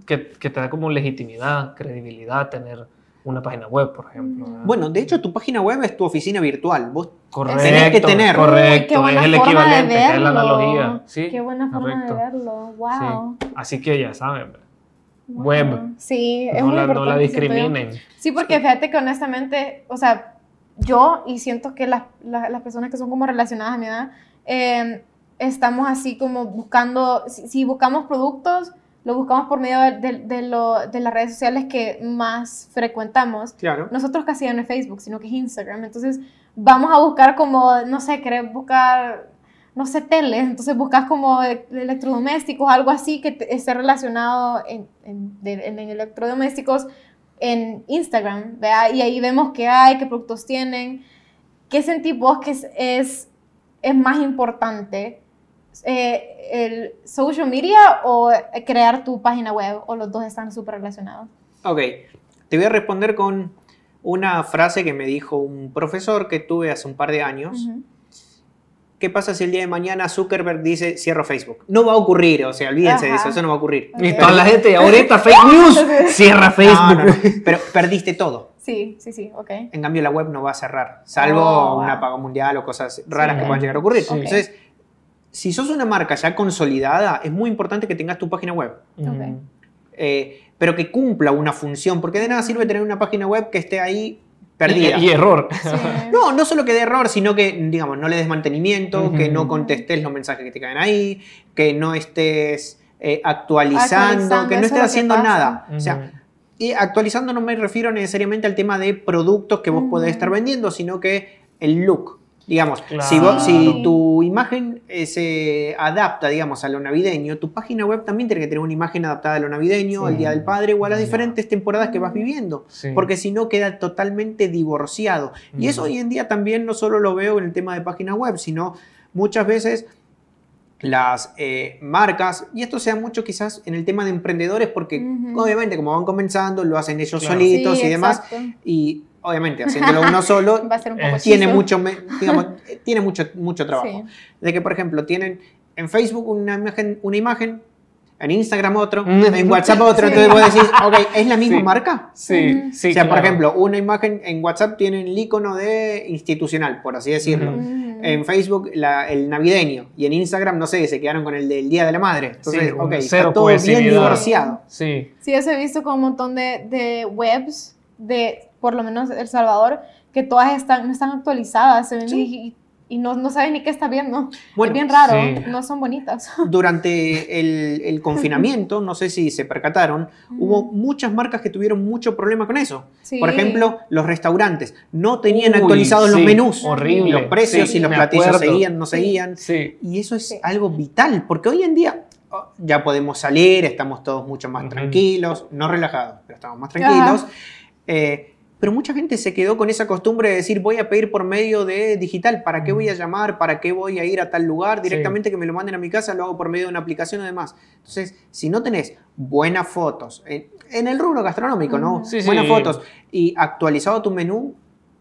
Speaker 2: que, que te da como legitimidad, credibilidad, tener una página web, por ejemplo.
Speaker 3: Bueno, de hecho, tu página web es tu oficina virtual. Vos
Speaker 2: correcto, tenés que tener. Correcto, es el equivalente, es la analogía.
Speaker 1: ¿Sí? Qué buena forma de verlo. Wow.
Speaker 2: Así que ya saben. Web.
Speaker 1: Sí,
Speaker 2: es no, la, no la discriminen.
Speaker 1: Sí, porque fíjate que honestamente, o sea, yo y siento que las, las, personas que son como relacionadas a mi edad, eh, estamos así como buscando, si buscamos productos, lo buscamos por medio de, de, lo, de, las redes sociales que más frecuentamos.
Speaker 3: Claro.
Speaker 1: Nosotros casi ya no es Facebook, sino que es Instagram. Entonces, vamos a buscar como, no sé, querer buscar, no sé, tele. Entonces, buscas como electrodomésticos, algo así que esté relacionado en, en, en, electrodomésticos en Instagram. ¿vea? Y ahí vemos qué hay, qué productos tienen. ¿Qué sentís vos que es, es, es más importante? Eh, el social media o crear tu página web o los dos están súper relacionados?
Speaker 3: Ok, te voy a responder con una frase que me dijo un profesor que tuve hace un par de años. ¿Qué pasa si el día de mañana Zuckerberg dice cierro Facebook? No va a ocurrir, o sea, olvídense de eso, eso no va a ocurrir.
Speaker 2: Y toda la gente, ahorita fake news, cierra Facebook.
Speaker 3: Pero perdiste todo.
Speaker 1: Sí, sí, sí, ok.
Speaker 3: En cambio, la web no va a cerrar, salvo oh, un apagón mundial o cosas raras que puedan llegar a ocurrir. Entonces, si sos una marca ya consolidada, es muy importante que tengas tu página web. Eh, pero que cumpla una función, porque de nada sirve tener una página web que esté ahí perdida.
Speaker 2: Y, error.
Speaker 3: No, no solo que de error, sino que, digamos, no le des mantenimiento, que no contestes los mensajes que te caen ahí, que no estés eh, actualizando, que no estés haciendo nada. O sea, y actualizando no me refiero necesariamente al tema de productos que vos podés estar vendiendo, sino que el look Digamos, si, si, tu imagen eh, se adapta, digamos, a lo navideño, tu página web también tiene que tener una imagen adaptada a lo navideño, al Día del Padre o a las diferentes temporadas que vas viviendo. Porque si no, queda totalmente divorciado. Y eso hoy en día también no solo lo veo en el tema de página web, sino muchas veces las eh, marcas, y esto sea mucho quizás en el tema de emprendedores, porque obviamente como van comenzando, lo hacen ellos solitos y demás, y obviamente haciéndolo uno solo, tiene, mucho, digamos, tiene mucho, mucho trabajo. De que, por ejemplo, tienen en Facebook una imagen, una imagen en Instagram otro, mm. en WhatsApp otro, entonces vos decís, ok, ¿es la misma marca?
Speaker 2: Sí, sí.
Speaker 3: O sea, por ejemplo, una imagen en WhatsApp tiene el icono de institucional, por así decirlo. En Facebook el navideño y en Instagram, no sé, se quedaron con el del Día de la Madre. Entonces, ok, está todo bien divorciado.
Speaker 1: Sí. Sí, eso he visto con un montón de, de webs de, por lo menos, El Salvador, que todas están, no están actualizadas, se ven y no, no sabes ni qué está viendo. es bien raro, no son bonitas.
Speaker 3: Durante el, confinamiento, no sé si se percataron, hubo muchas marcas que tuvieron mucho problema con eso. Por ejemplo, los restaurantes no tenían actualizados los menús,
Speaker 2: horrible.
Speaker 3: los precios y los platillos seguían, no seguían. Y eso es algo vital, porque hoy en día oh, ya podemos salir, estamos todos mucho más tranquilos, no relajados, pero estamos más tranquilos. Eh, pero mucha gente se quedó con esa costumbre de decir voy a pedir por medio de digital, ¿para qué voy a llamar? ¿Para qué voy a ir a tal lugar? Directamente que me lo manden a mi casa, lo hago por medio de una aplicación o demás. Entonces, si no tenés buenas fotos, en, el rubro gastronómico, ¿no? Sí, buenas fotos y actualizado tu menú,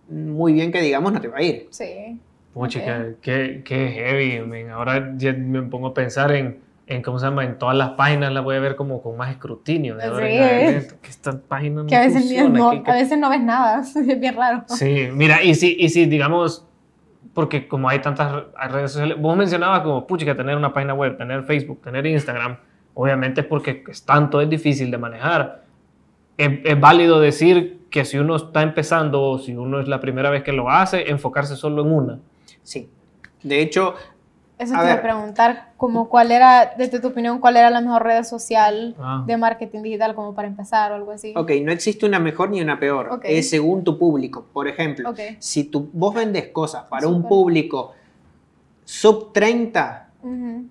Speaker 3: muy bien que digamos, no te va a ir.
Speaker 1: Sí.
Speaker 2: Pucha, qué, heavy. Ahora ya me pongo a pensar en en cómo se llama en todas las páginas la voy a ver como con más escrutinio. De ahora que esta página no
Speaker 1: que a veces no, a veces no ves nada es bien raro.
Speaker 2: Sí mira y si y si digamos porque como hay tantas redes sociales vos mencionabas como pucha que tener una página web tener Facebook tener Instagram obviamente es porque es tanto es difícil de manejar. Es, es válido decir que si uno está empezando o si uno es la primera vez que lo hace enfocarse solo en una.
Speaker 3: Sí. De hecho
Speaker 1: eso te iba a preguntar, como cuál era, desde tu opinión, cuál era la mejor red social ah. de marketing digital como para empezar o algo así.
Speaker 3: Ok, no existe una mejor ni una peor, es según tu público. Por ejemplo, si tú, vos vendes cosas para un público sub 30,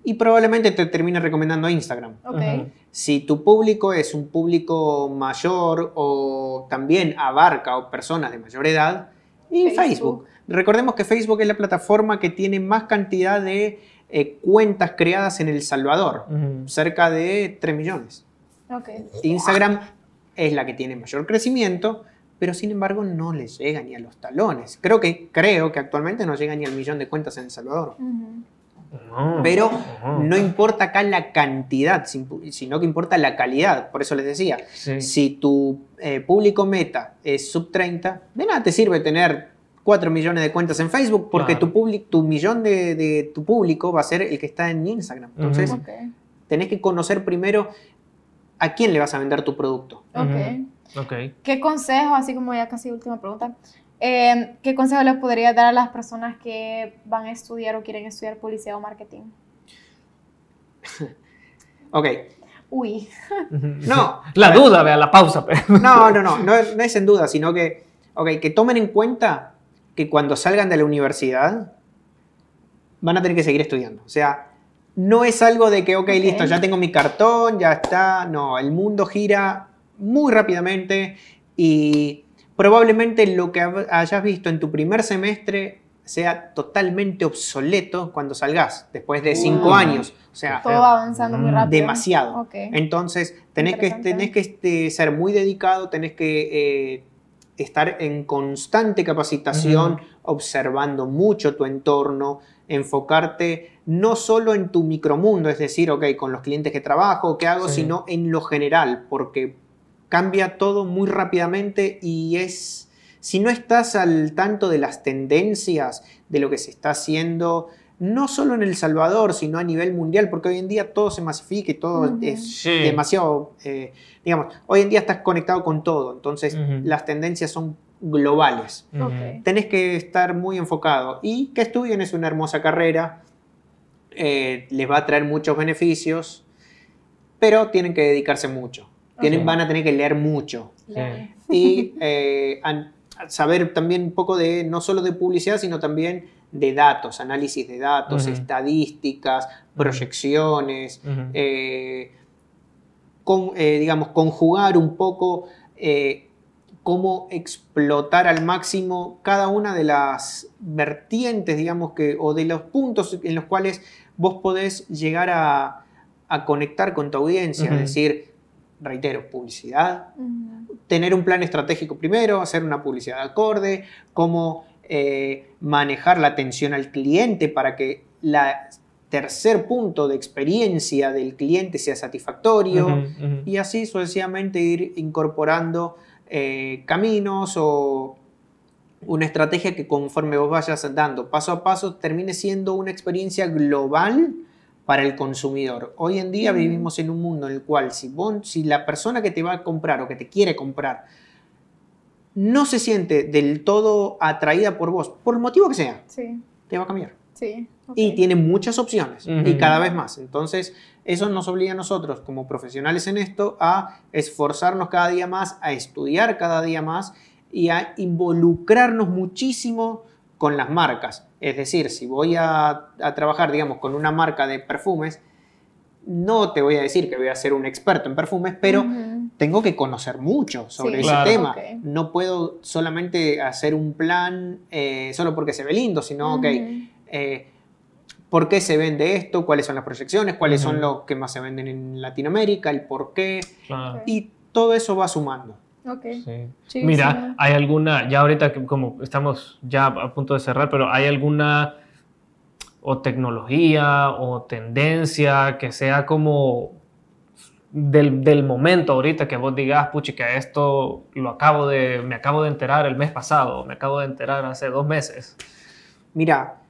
Speaker 3: y probablemente te termine recomendando Instagram. Si tu público es un público mayor o también abarca o personas de mayor edad, y Facebook. Recordemos que Facebook es la plataforma que tiene más cantidad de eh, cuentas creadas en El Salvador, cerca de 3 millones. Instagram es la que tiene mayor crecimiento, pero sin embargo no le llega ni a los talones. Creo que, creo que actualmente no llega ni al millón de cuentas en El Salvador. Pero no importa acá la cantidad, sino que importa la calidad. Por eso les decía, si tu eh, público meta es sub 30, de nada te sirve tener 4 millones de cuentas en Facebook porque tu, tu millón de, tu público va a ser el que está en Instagram. Entonces, tenés que conocer primero a quién le vas a vender tu producto.
Speaker 1: ¿Qué consejo, así como ya casi última pregunta, eh, qué consejo les podría dar a las personas que van a estudiar o quieren estudiar publicidad o marketing?
Speaker 3: ok.
Speaker 1: Uy.
Speaker 3: no.
Speaker 2: La duda, vea, la pausa.
Speaker 3: no, no, no, no, no es en duda, sino que, ok, que tomen en cuenta que cuando salgan de la universidad van a tener que seguir estudiando. O sea, no es algo de que, ok, listo, ya tengo mi cartón, ya está. No, el mundo gira muy rápidamente y probablemente lo que hayas visto en tu primer semestre sea totalmente obsoleto cuando salgas, después de cinco años. O sea,
Speaker 1: todo avanzando muy rápido.
Speaker 3: Demasiado. Entonces, tenés que, tenés que este, ser muy dedicado, tenés que eh, estar en constante capacitación, observando mucho tu entorno, enfocarte no solo en tu micromundo, es decir, ok, con los clientes que trabajo, qué hago, sino en lo general, porque cambia todo muy rápidamente y es, si no estás al tanto de las tendencias, de lo que se está haciendo, no solo en El Salvador, sino a nivel mundial, porque hoy en día todo se masifica y todo es demasiado, eh, digamos, hoy en día estás conectado con todo, entonces las tendencias son globales. Tenés que estar muy enfocado y que estudien es una hermosa carrera, eh, les va a traer muchos beneficios, pero tienen que dedicarse mucho, tienen, van a tener que leer mucho. Y eh, saber también un poco de, no solo de publicidad, sino también de datos, análisis de datos, estadísticas, proyecciones, eh, con, eh, digamos, conjugar un poco eh, cómo explotar al máximo cada una de las vertientes, digamos que, o de los puntos en los cuales vos podés llegar a, conectar con tu audiencia, es decir, reitero, publicidad, tener un plan estratégico primero, hacer una publicidad acorde, cómo eh, manejar la atención al cliente para que la tercer punto de experiencia del cliente sea satisfactorio y así sucesivamente ir incorporando eh, caminos o una estrategia que conforme vos vayas dando paso a paso termine siendo una experiencia global para el consumidor. Hoy en día vivimos en un mundo en el cual si, si la persona que te va a comprar o que te quiere comprar no se siente del todo atraída por vos, por el motivo que sea, te va a cambiar. Y tiene muchas opciones y cada vez más. Entonces, eso nos obliga a nosotros como profesionales en esto a esforzarnos cada día más, a estudiar cada día más y a involucrarnos muchísimo con las marcas. Es decir, si voy a, trabajar, digamos, con una marca de perfumes, no te voy a decir que voy a ser un experto en perfumes, pero tengo que conocer mucho sobre ese tema. No puedo solamente hacer un plan eh, solo porque se ve lindo, sino, ok, eh, ¿por qué se vende esto? ¿Cuáles son las proyecciones? ¿Cuáles son los que más se venden en Latinoamérica? ¿El por qué? Y todo eso va sumando.
Speaker 2: Mira, hay alguna, ya ahorita como estamos ya a punto de cerrar, pero hay alguna o tecnología o tendencia que sea como del, momento ahorita que vos digas, puchi, que esto lo acabo de, me acabo de enterar el mes pasado, me acabo de enterar hace dos meses.
Speaker 3: Mira,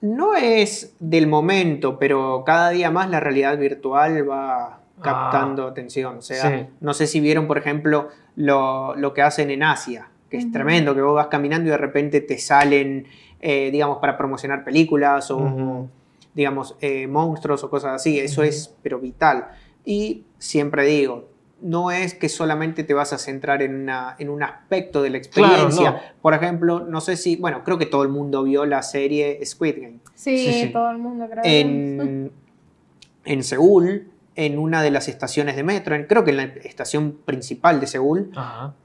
Speaker 3: no es del momento, pero cada día más la realidad virtual va, captando ah. atención. O sea, no sé si vieron, por ejemplo, lo, que hacen en Asia, que es tremendo, que vos vas caminando y de repente te salen, eh, digamos, para promocionar películas o, digamos, eh, monstruos o cosas así. Eso es, pero vital. Y siempre digo, no es que solamente te vas a centrar en, una, en un aspecto de la experiencia. Por ejemplo, no sé si, bueno, creo que todo el mundo vio la serie Squid Game.
Speaker 1: Sí, todo el mundo creo.
Speaker 3: En, en Seúl en una de las estaciones de metro, creo que en la estación principal de Seúl,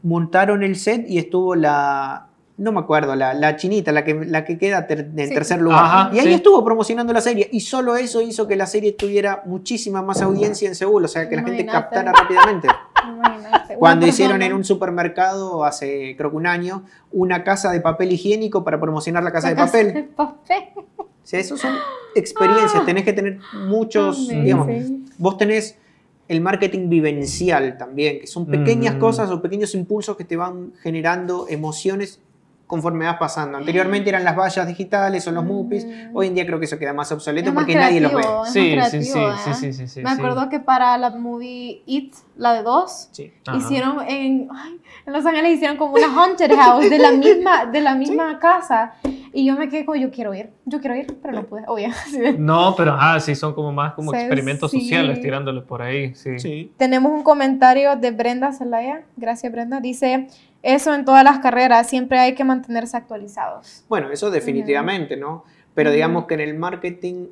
Speaker 3: montaron el set y estuvo la, no me acuerdo, la, chinita, la que, la que queda en tercer lugar. y ahí estuvo promocionando la serie. Y solo eso hizo que la serie tuviera muchísima más audiencia en Seúl, o sea, que la gente captara rápidamente. Cuando hicieron en un supermercado hace creo que un año una casa de papel higiénico para promocionar la casa, de, papel. O sea, eso son experiencias, ah. tenés que tener muchos, digamos, vos tenés el marketing vivencial también, que son pequeñas mm. cosas o pequeños impulsos que te van generando emociones conforme vas pasando. Anteriormente eran las vallas digitales o los mupis, mm. hoy en día creo que eso queda más obsoleto porque nadie los ve.
Speaker 1: Sí, sí, sí, sí, sí, sí, Me acuerdo que para la movie It, la de dos, hicieron en, en Los Ángeles hicieron como una haunted house de la misma, de la misma casa. Y yo me quedé como, yo quiero ir, yo quiero ir, pero no pude, obvio.
Speaker 2: No, pero ah, sí, son como más como experimentos sociales tirándole por ahí, sí.
Speaker 1: Tenemos un comentario de Brenda Zelaya, gracias Brenda, dice, eso en todas las carreras, siempre hay que mantenerse actualizados.
Speaker 3: Bueno, eso definitivamente, ¿no? Pero digamos que en el marketing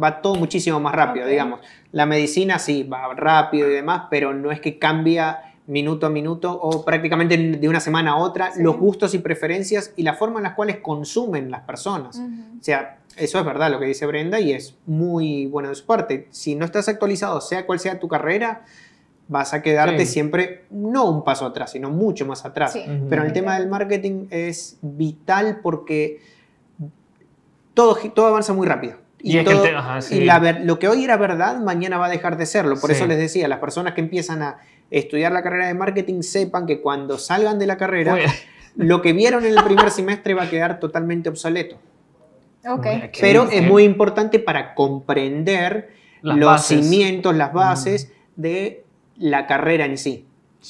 Speaker 3: va todo muchísimo más rápido, digamos. La medicina sí, va rápido y demás, pero no es que cambia minuto a minuto o prácticamente de una semana a otra los gustos y preferencias y la forma en las cuales consumen las personas. O sea, eso es verdad lo que dice Brenda y es muy bueno de su parte. Si no estás actualizado, sea cual sea tu carrera, vas a quedarte siempre, no un paso atrás, sino mucho más atrás. Pero el tema del marketing es vital porque todo, todo avanza muy rápido. Y, lo que hoy era verdad, mañana va a dejar de serlo. Por eso les decía, las personas que empiezan a estudiar la carrera de marketing sepan que cuando salgan de la carrera, lo que vieron en el primer semestre va a quedar totalmente obsoleto. Pero es muy importante para comprender los cimientos, las bases de la carrera en sí.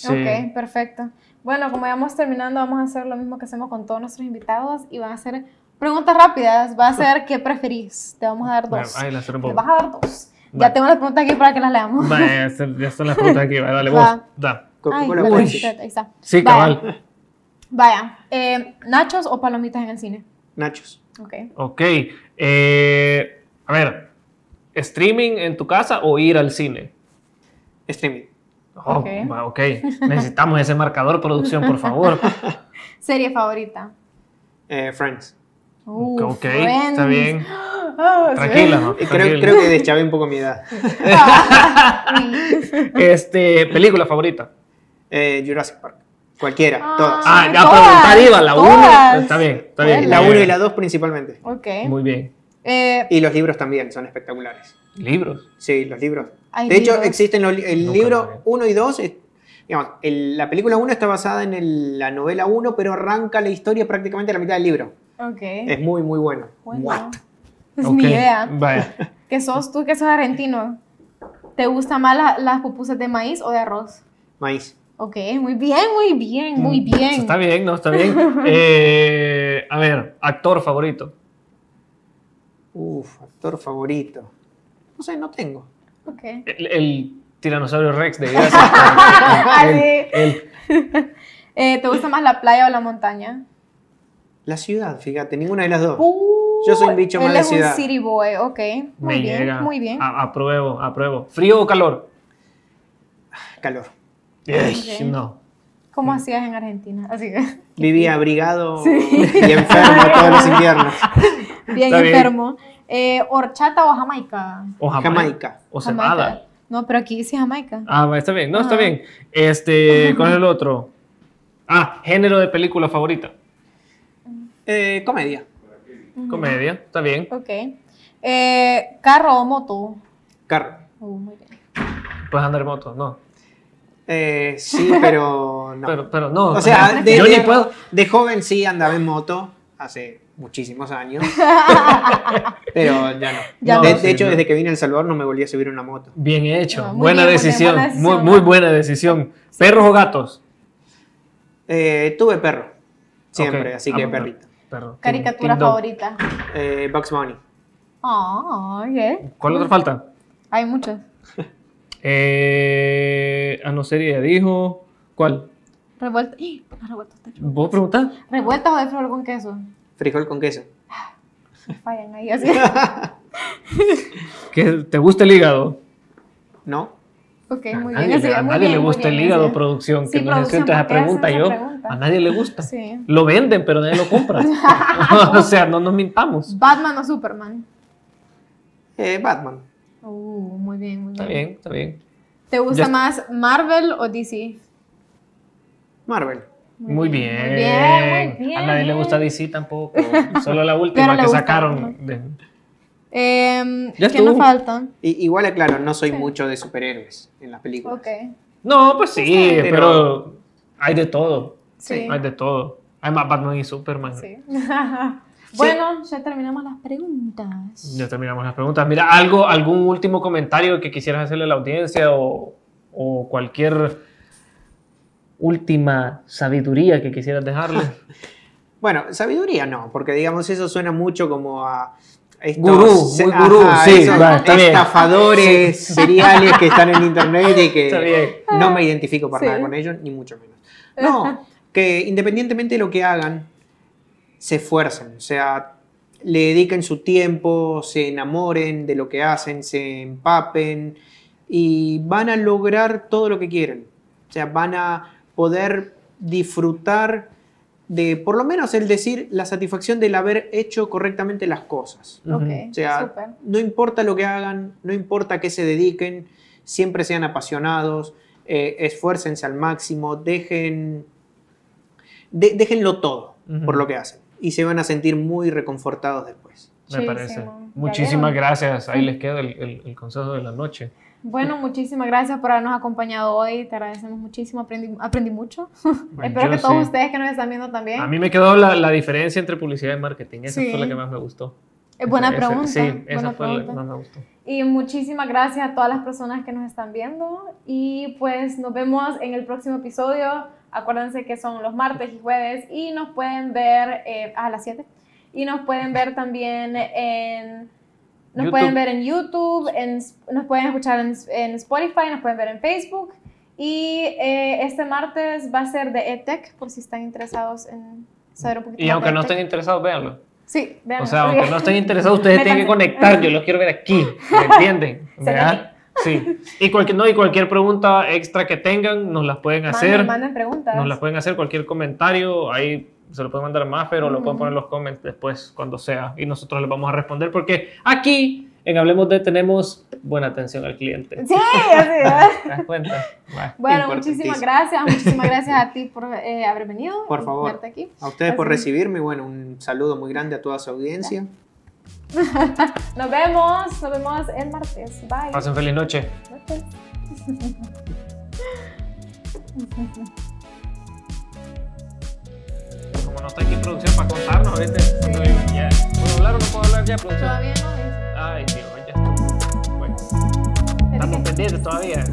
Speaker 1: Ok, perfecto. Bueno, como ya vamos terminando, vamos a hacer lo mismo que hacemos con todos nuestros invitados y van a hacer preguntas rápidas. Va a ser ¿qué preferís? Te vamos a dar dos. Te vas a dar dos. Ya tengo las preguntas aquí para que las leamos.
Speaker 2: Vaya, ya están las preguntas aquí. Vale, vos. Da. Ay, ahí está. Sí, cabal.
Speaker 1: Vaya. Eh, ¿Nachos o palomitas en el cine?
Speaker 3: Nachos.
Speaker 1: Ok.
Speaker 2: Ok. Eh, a ver, ¿streaming en tu casa o ir al cine?
Speaker 3: Streaming.
Speaker 2: Oh, ok. Necesitamos ese marcador, producción, por favor.
Speaker 1: ¿Serie favorita?
Speaker 3: Eh, Friends.
Speaker 2: ok, está bien. Ah, Tranquila, ¿no?
Speaker 3: Creo, creo, que deschavé un poco mi edad.
Speaker 2: este, ¿Película favorita?
Speaker 3: Eh, Jurassic Park. Cualquiera,
Speaker 1: ah,
Speaker 3: todas.
Speaker 2: Ah, ya preguntar iba, la 1. Está bien, está bien.
Speaker 3: La 1 y la 2 principalmente.
Speaker 1: Ok.
Speaker 2: Muy bien.
Speaker 1: Eh,
Speaker 3: y los libros también son espectaculares.
Speaker 2: ¿Libros?
Speaker 3: Sí, los libros. De hecho, existen los, el libro 1 y 2. Digamos, la película 1 está basada en la novela 1, pero arranca la historia prácticamente a la mitad del libro.
Speaker 1: Ok.
Speaker 3: Es muy, muy bueno.
Speaker 1: What? Es mi idea.
Speaker 2: Vaya.
Speaker 1: ¿Qué sos tú que sos argentino? ¿Te gustan más las pupusas de maíz o de arroz?
Speaker 3: Maíz.
Speaker 1: Ok, muy bien, muy bien, muy mm, bien.
Speaker 2: Está bien, ¿no? Está bien. Eh, a ver, actor favorito.
Speaker 3: Uf, actor favorito. No sé, no tengo.
Speaker 1: Ok.
Speaker 2: El, tiranosaurio Rex de
Speaker 1: el, eh, ¿Te gusta más la playa o la montaña?
Speaker 3: La ciudad, fíjate, ninguna de las dos. Uh, Yo soy un bicho más de ciudad.
Speaker 1: Es un city boy, ok. Muy bien, muy bien.
Speaker 2: apruebo, apruebo. ¿Frío o calor?
Speaker 3: Calor.
Speaker 2: No.
Speaker 1: ¿Cómo hacías en Argentina? Así que...
Speaker 3: Vivía abrigado y enfermo todos los inviernos.
Speaker 1: Bien enfermo. Eh, ¿Horchata o jamaica?
Speaker 3: O jamaica.
Speaker 2: O cebada.
Speaker 1: No, pero aquí dice jamaica.
Speaker 2: Ah, está bien. No, está bien. Este, ¿cuál es el otro? Ah, género de película favorita.
Speaker 3: Eh, comedia.
Speaker 2: Comedia, está bien.
Speaker 1: Ok. Eh, ¿Carro o moto?
Speaker 3: Carro.
Speaker 1: Uh, muy bien.
Speaker 2: Puedes andar en moto, ¿no?
Speaker 3: Eh, sí, pero no.
Speaker 2: pero, pero no.
Speaker 3: O sea, de, yo ni puedo. de joven sí andaba en moto, hace muchísimos años. pero ya no. de, hecho, desde que vine a El Salvador no me volví a subir una moto.
Speaker 2: Bien hecho. buena, decisión. Muy, muy, buena decisión. ¿Perros o gatos?
Speaker 3: Eh, tuve perro. Siempre, así que perrito.
Speaker 1: Perro. ¿Caricatura favorita?
Speaker 3: Eh, Bugs Bunny.
Speaker 1: Ah, oh,
Speaker 2: ¿Cuál otra falta?
Speaker 1: Hay muchas.
Speaker 2: Eh, a no ser, ya dijo. ¿Cuál?
Speaker 1: Revuelta.
Speaker 2: ¿Vos preguntás?
Speaker 1: ¿Revueltas o de frijol con queso?
Speaker 3: Frijol con queso.
Speaker 1: Fallan ahí así.
Speaker 2: ¿Te gusta el hígado?
Speaker 3: No.
Speaker 1: Ok, muy
Speaker 2: bien.
Speaker 1: Nadie,
Speaker 2: a nadie le gusta el hígado, producción. que nos sienta esa pregunta yo. A nadie le gusta.
Speaker 1: Sí.
Speaker 2: Lo venden, pero nadie lo compra. o sea, no nos mintamos.
Speaker 1: ¿Batman o Superman?
Speaker 3: Eh, Batman.
Speaker 1: Uh, muy bien, muy
Speaker 2: bien. Está bien, está bien.
Speaker 1: ¿Te gusta más Marvel o DC?
Speaker 3: Marvel.
Speaker 2: Muy, bien. Muy bien, muy bien. A nadie le gusta DC tampoco. Solo la última que sacaron.
Speaker 1: Em, ¿Qué nos falta?
Speaker 3: igual, aclaro, no soy mucho de superhéroes en las películas.
Speaker 1: Okay.
Speaker 2: No, pues sí, pero hay de todo. Sí. Hay de todo. Hay más Batman y Superman.
Speaker 1: Sí. Bueno, ya terminamos las preguntas.
Speaker 2: Ya terminamos las preguntas. Mira, algo, algún último comentario que quisieras hacerle a la audiencia o, o cualquier última sabiduría que quisieras dejarle.
Speaker 3: bueno, sabiduría no, porque digamos eso suena mucho como a
Speaker 2: estos, gurú, muy gurú, sí,
Speaker 3: estafadores seriales que están en internet y que no me identifico para nada con ellos, ni mucho menos. No, que independientemente de lo que hagan, se esfuercen, o sea, le dediquen su tiempo, se enamoren de lo que hacen, se empapen y van a lograr todo lo que quieren. O sea, van a poder disfrutar de, por lo menos el decir, la satisfacción del haber hecho correctamente las cosas.
Speaker 1: o
Speaker 3: sea, no importa lo que hagan, no importa a qué se dediquen, siempre sean apasionados, eh, esfuércense al máximo, dejen, déjenlo todo por lo que hacen y se van a sentir muy reconfortados después.
Speaker 2: Me parece. Muchísimas gracias. Ahí les queda el, consejo de la noche.
Speaker 1: Bueno, muchísimas gracias por habernos acompañado hoy. Te agradecemos muchísimo. Aprendí, aprendí mucho. Espero que todos ustedes que nos están viendo también.
Speaker 2: A mí me quedó la, diferencia entre publicidad y marketing. Esa fue la que más me gustó.
Speaker 1: Es buena pregunta.
Speaker 2: sí, esa fue la que más me gustó.
Speaker 1: Y muchísimas gracias a todas las personas que nos están viendo. Y pues nos vemos en el próximo episodio. Acuérdense que son los martes y jueves y nos pueden ver eh, a las 7. Y nos pueden ver también en... Nos pueden ver en YouTube, en, nos pueden escuchar en, en, Spotify, nos pueden ver en Facebook. Y eh, este martes va a ser de EdTech, por si están interesados en saber un poquito
Speaker 2: más. Y aunque no estén interesados, véanlo.
Speaker 1: Sí,
Speaker 2: vean. O sea, aunque no estén interesados, ustedes tienen que conectar. Yo los quiero ver aquí. ¿Me entienden? Sí. Y cualquier, no, y cualquier pregunta extra que tengan, nos las pueden hacer.
Speaker 1: Manden, preguntas.
Speaker 2: Nos las pueden hacer, cualquier comentario, ahí se lo pueden mandar más, pero lo pueden poner en los comments después, cuando sea. Y nosotros les vamos a responder, porque aquí en Hablemos de tenemos buena atención al cliente.
Speaker 1: Sí, así es. ¿Te das cuenta? Bueno, muchísimas gracias. Muchísimas gracias a ti por eh, haber venido.
Speaker 3: Por favor. Aquí. A ustedes por recibirme. Bueno, un saludo muy grande a toda su audiencia.
Speaker 1: nos vemos. Nos vemos el martes. Bye.
Speaker 2: Pasen feliz noche. Como no está aquí producción para contarnos, ¿viste? ¿Puedo hablar o no puedo hablar ya, producción?
Speaker 1: Todavía no.
Speaker 2: Ay, Dios, ya. Bueno. Estamos pendientes todavía.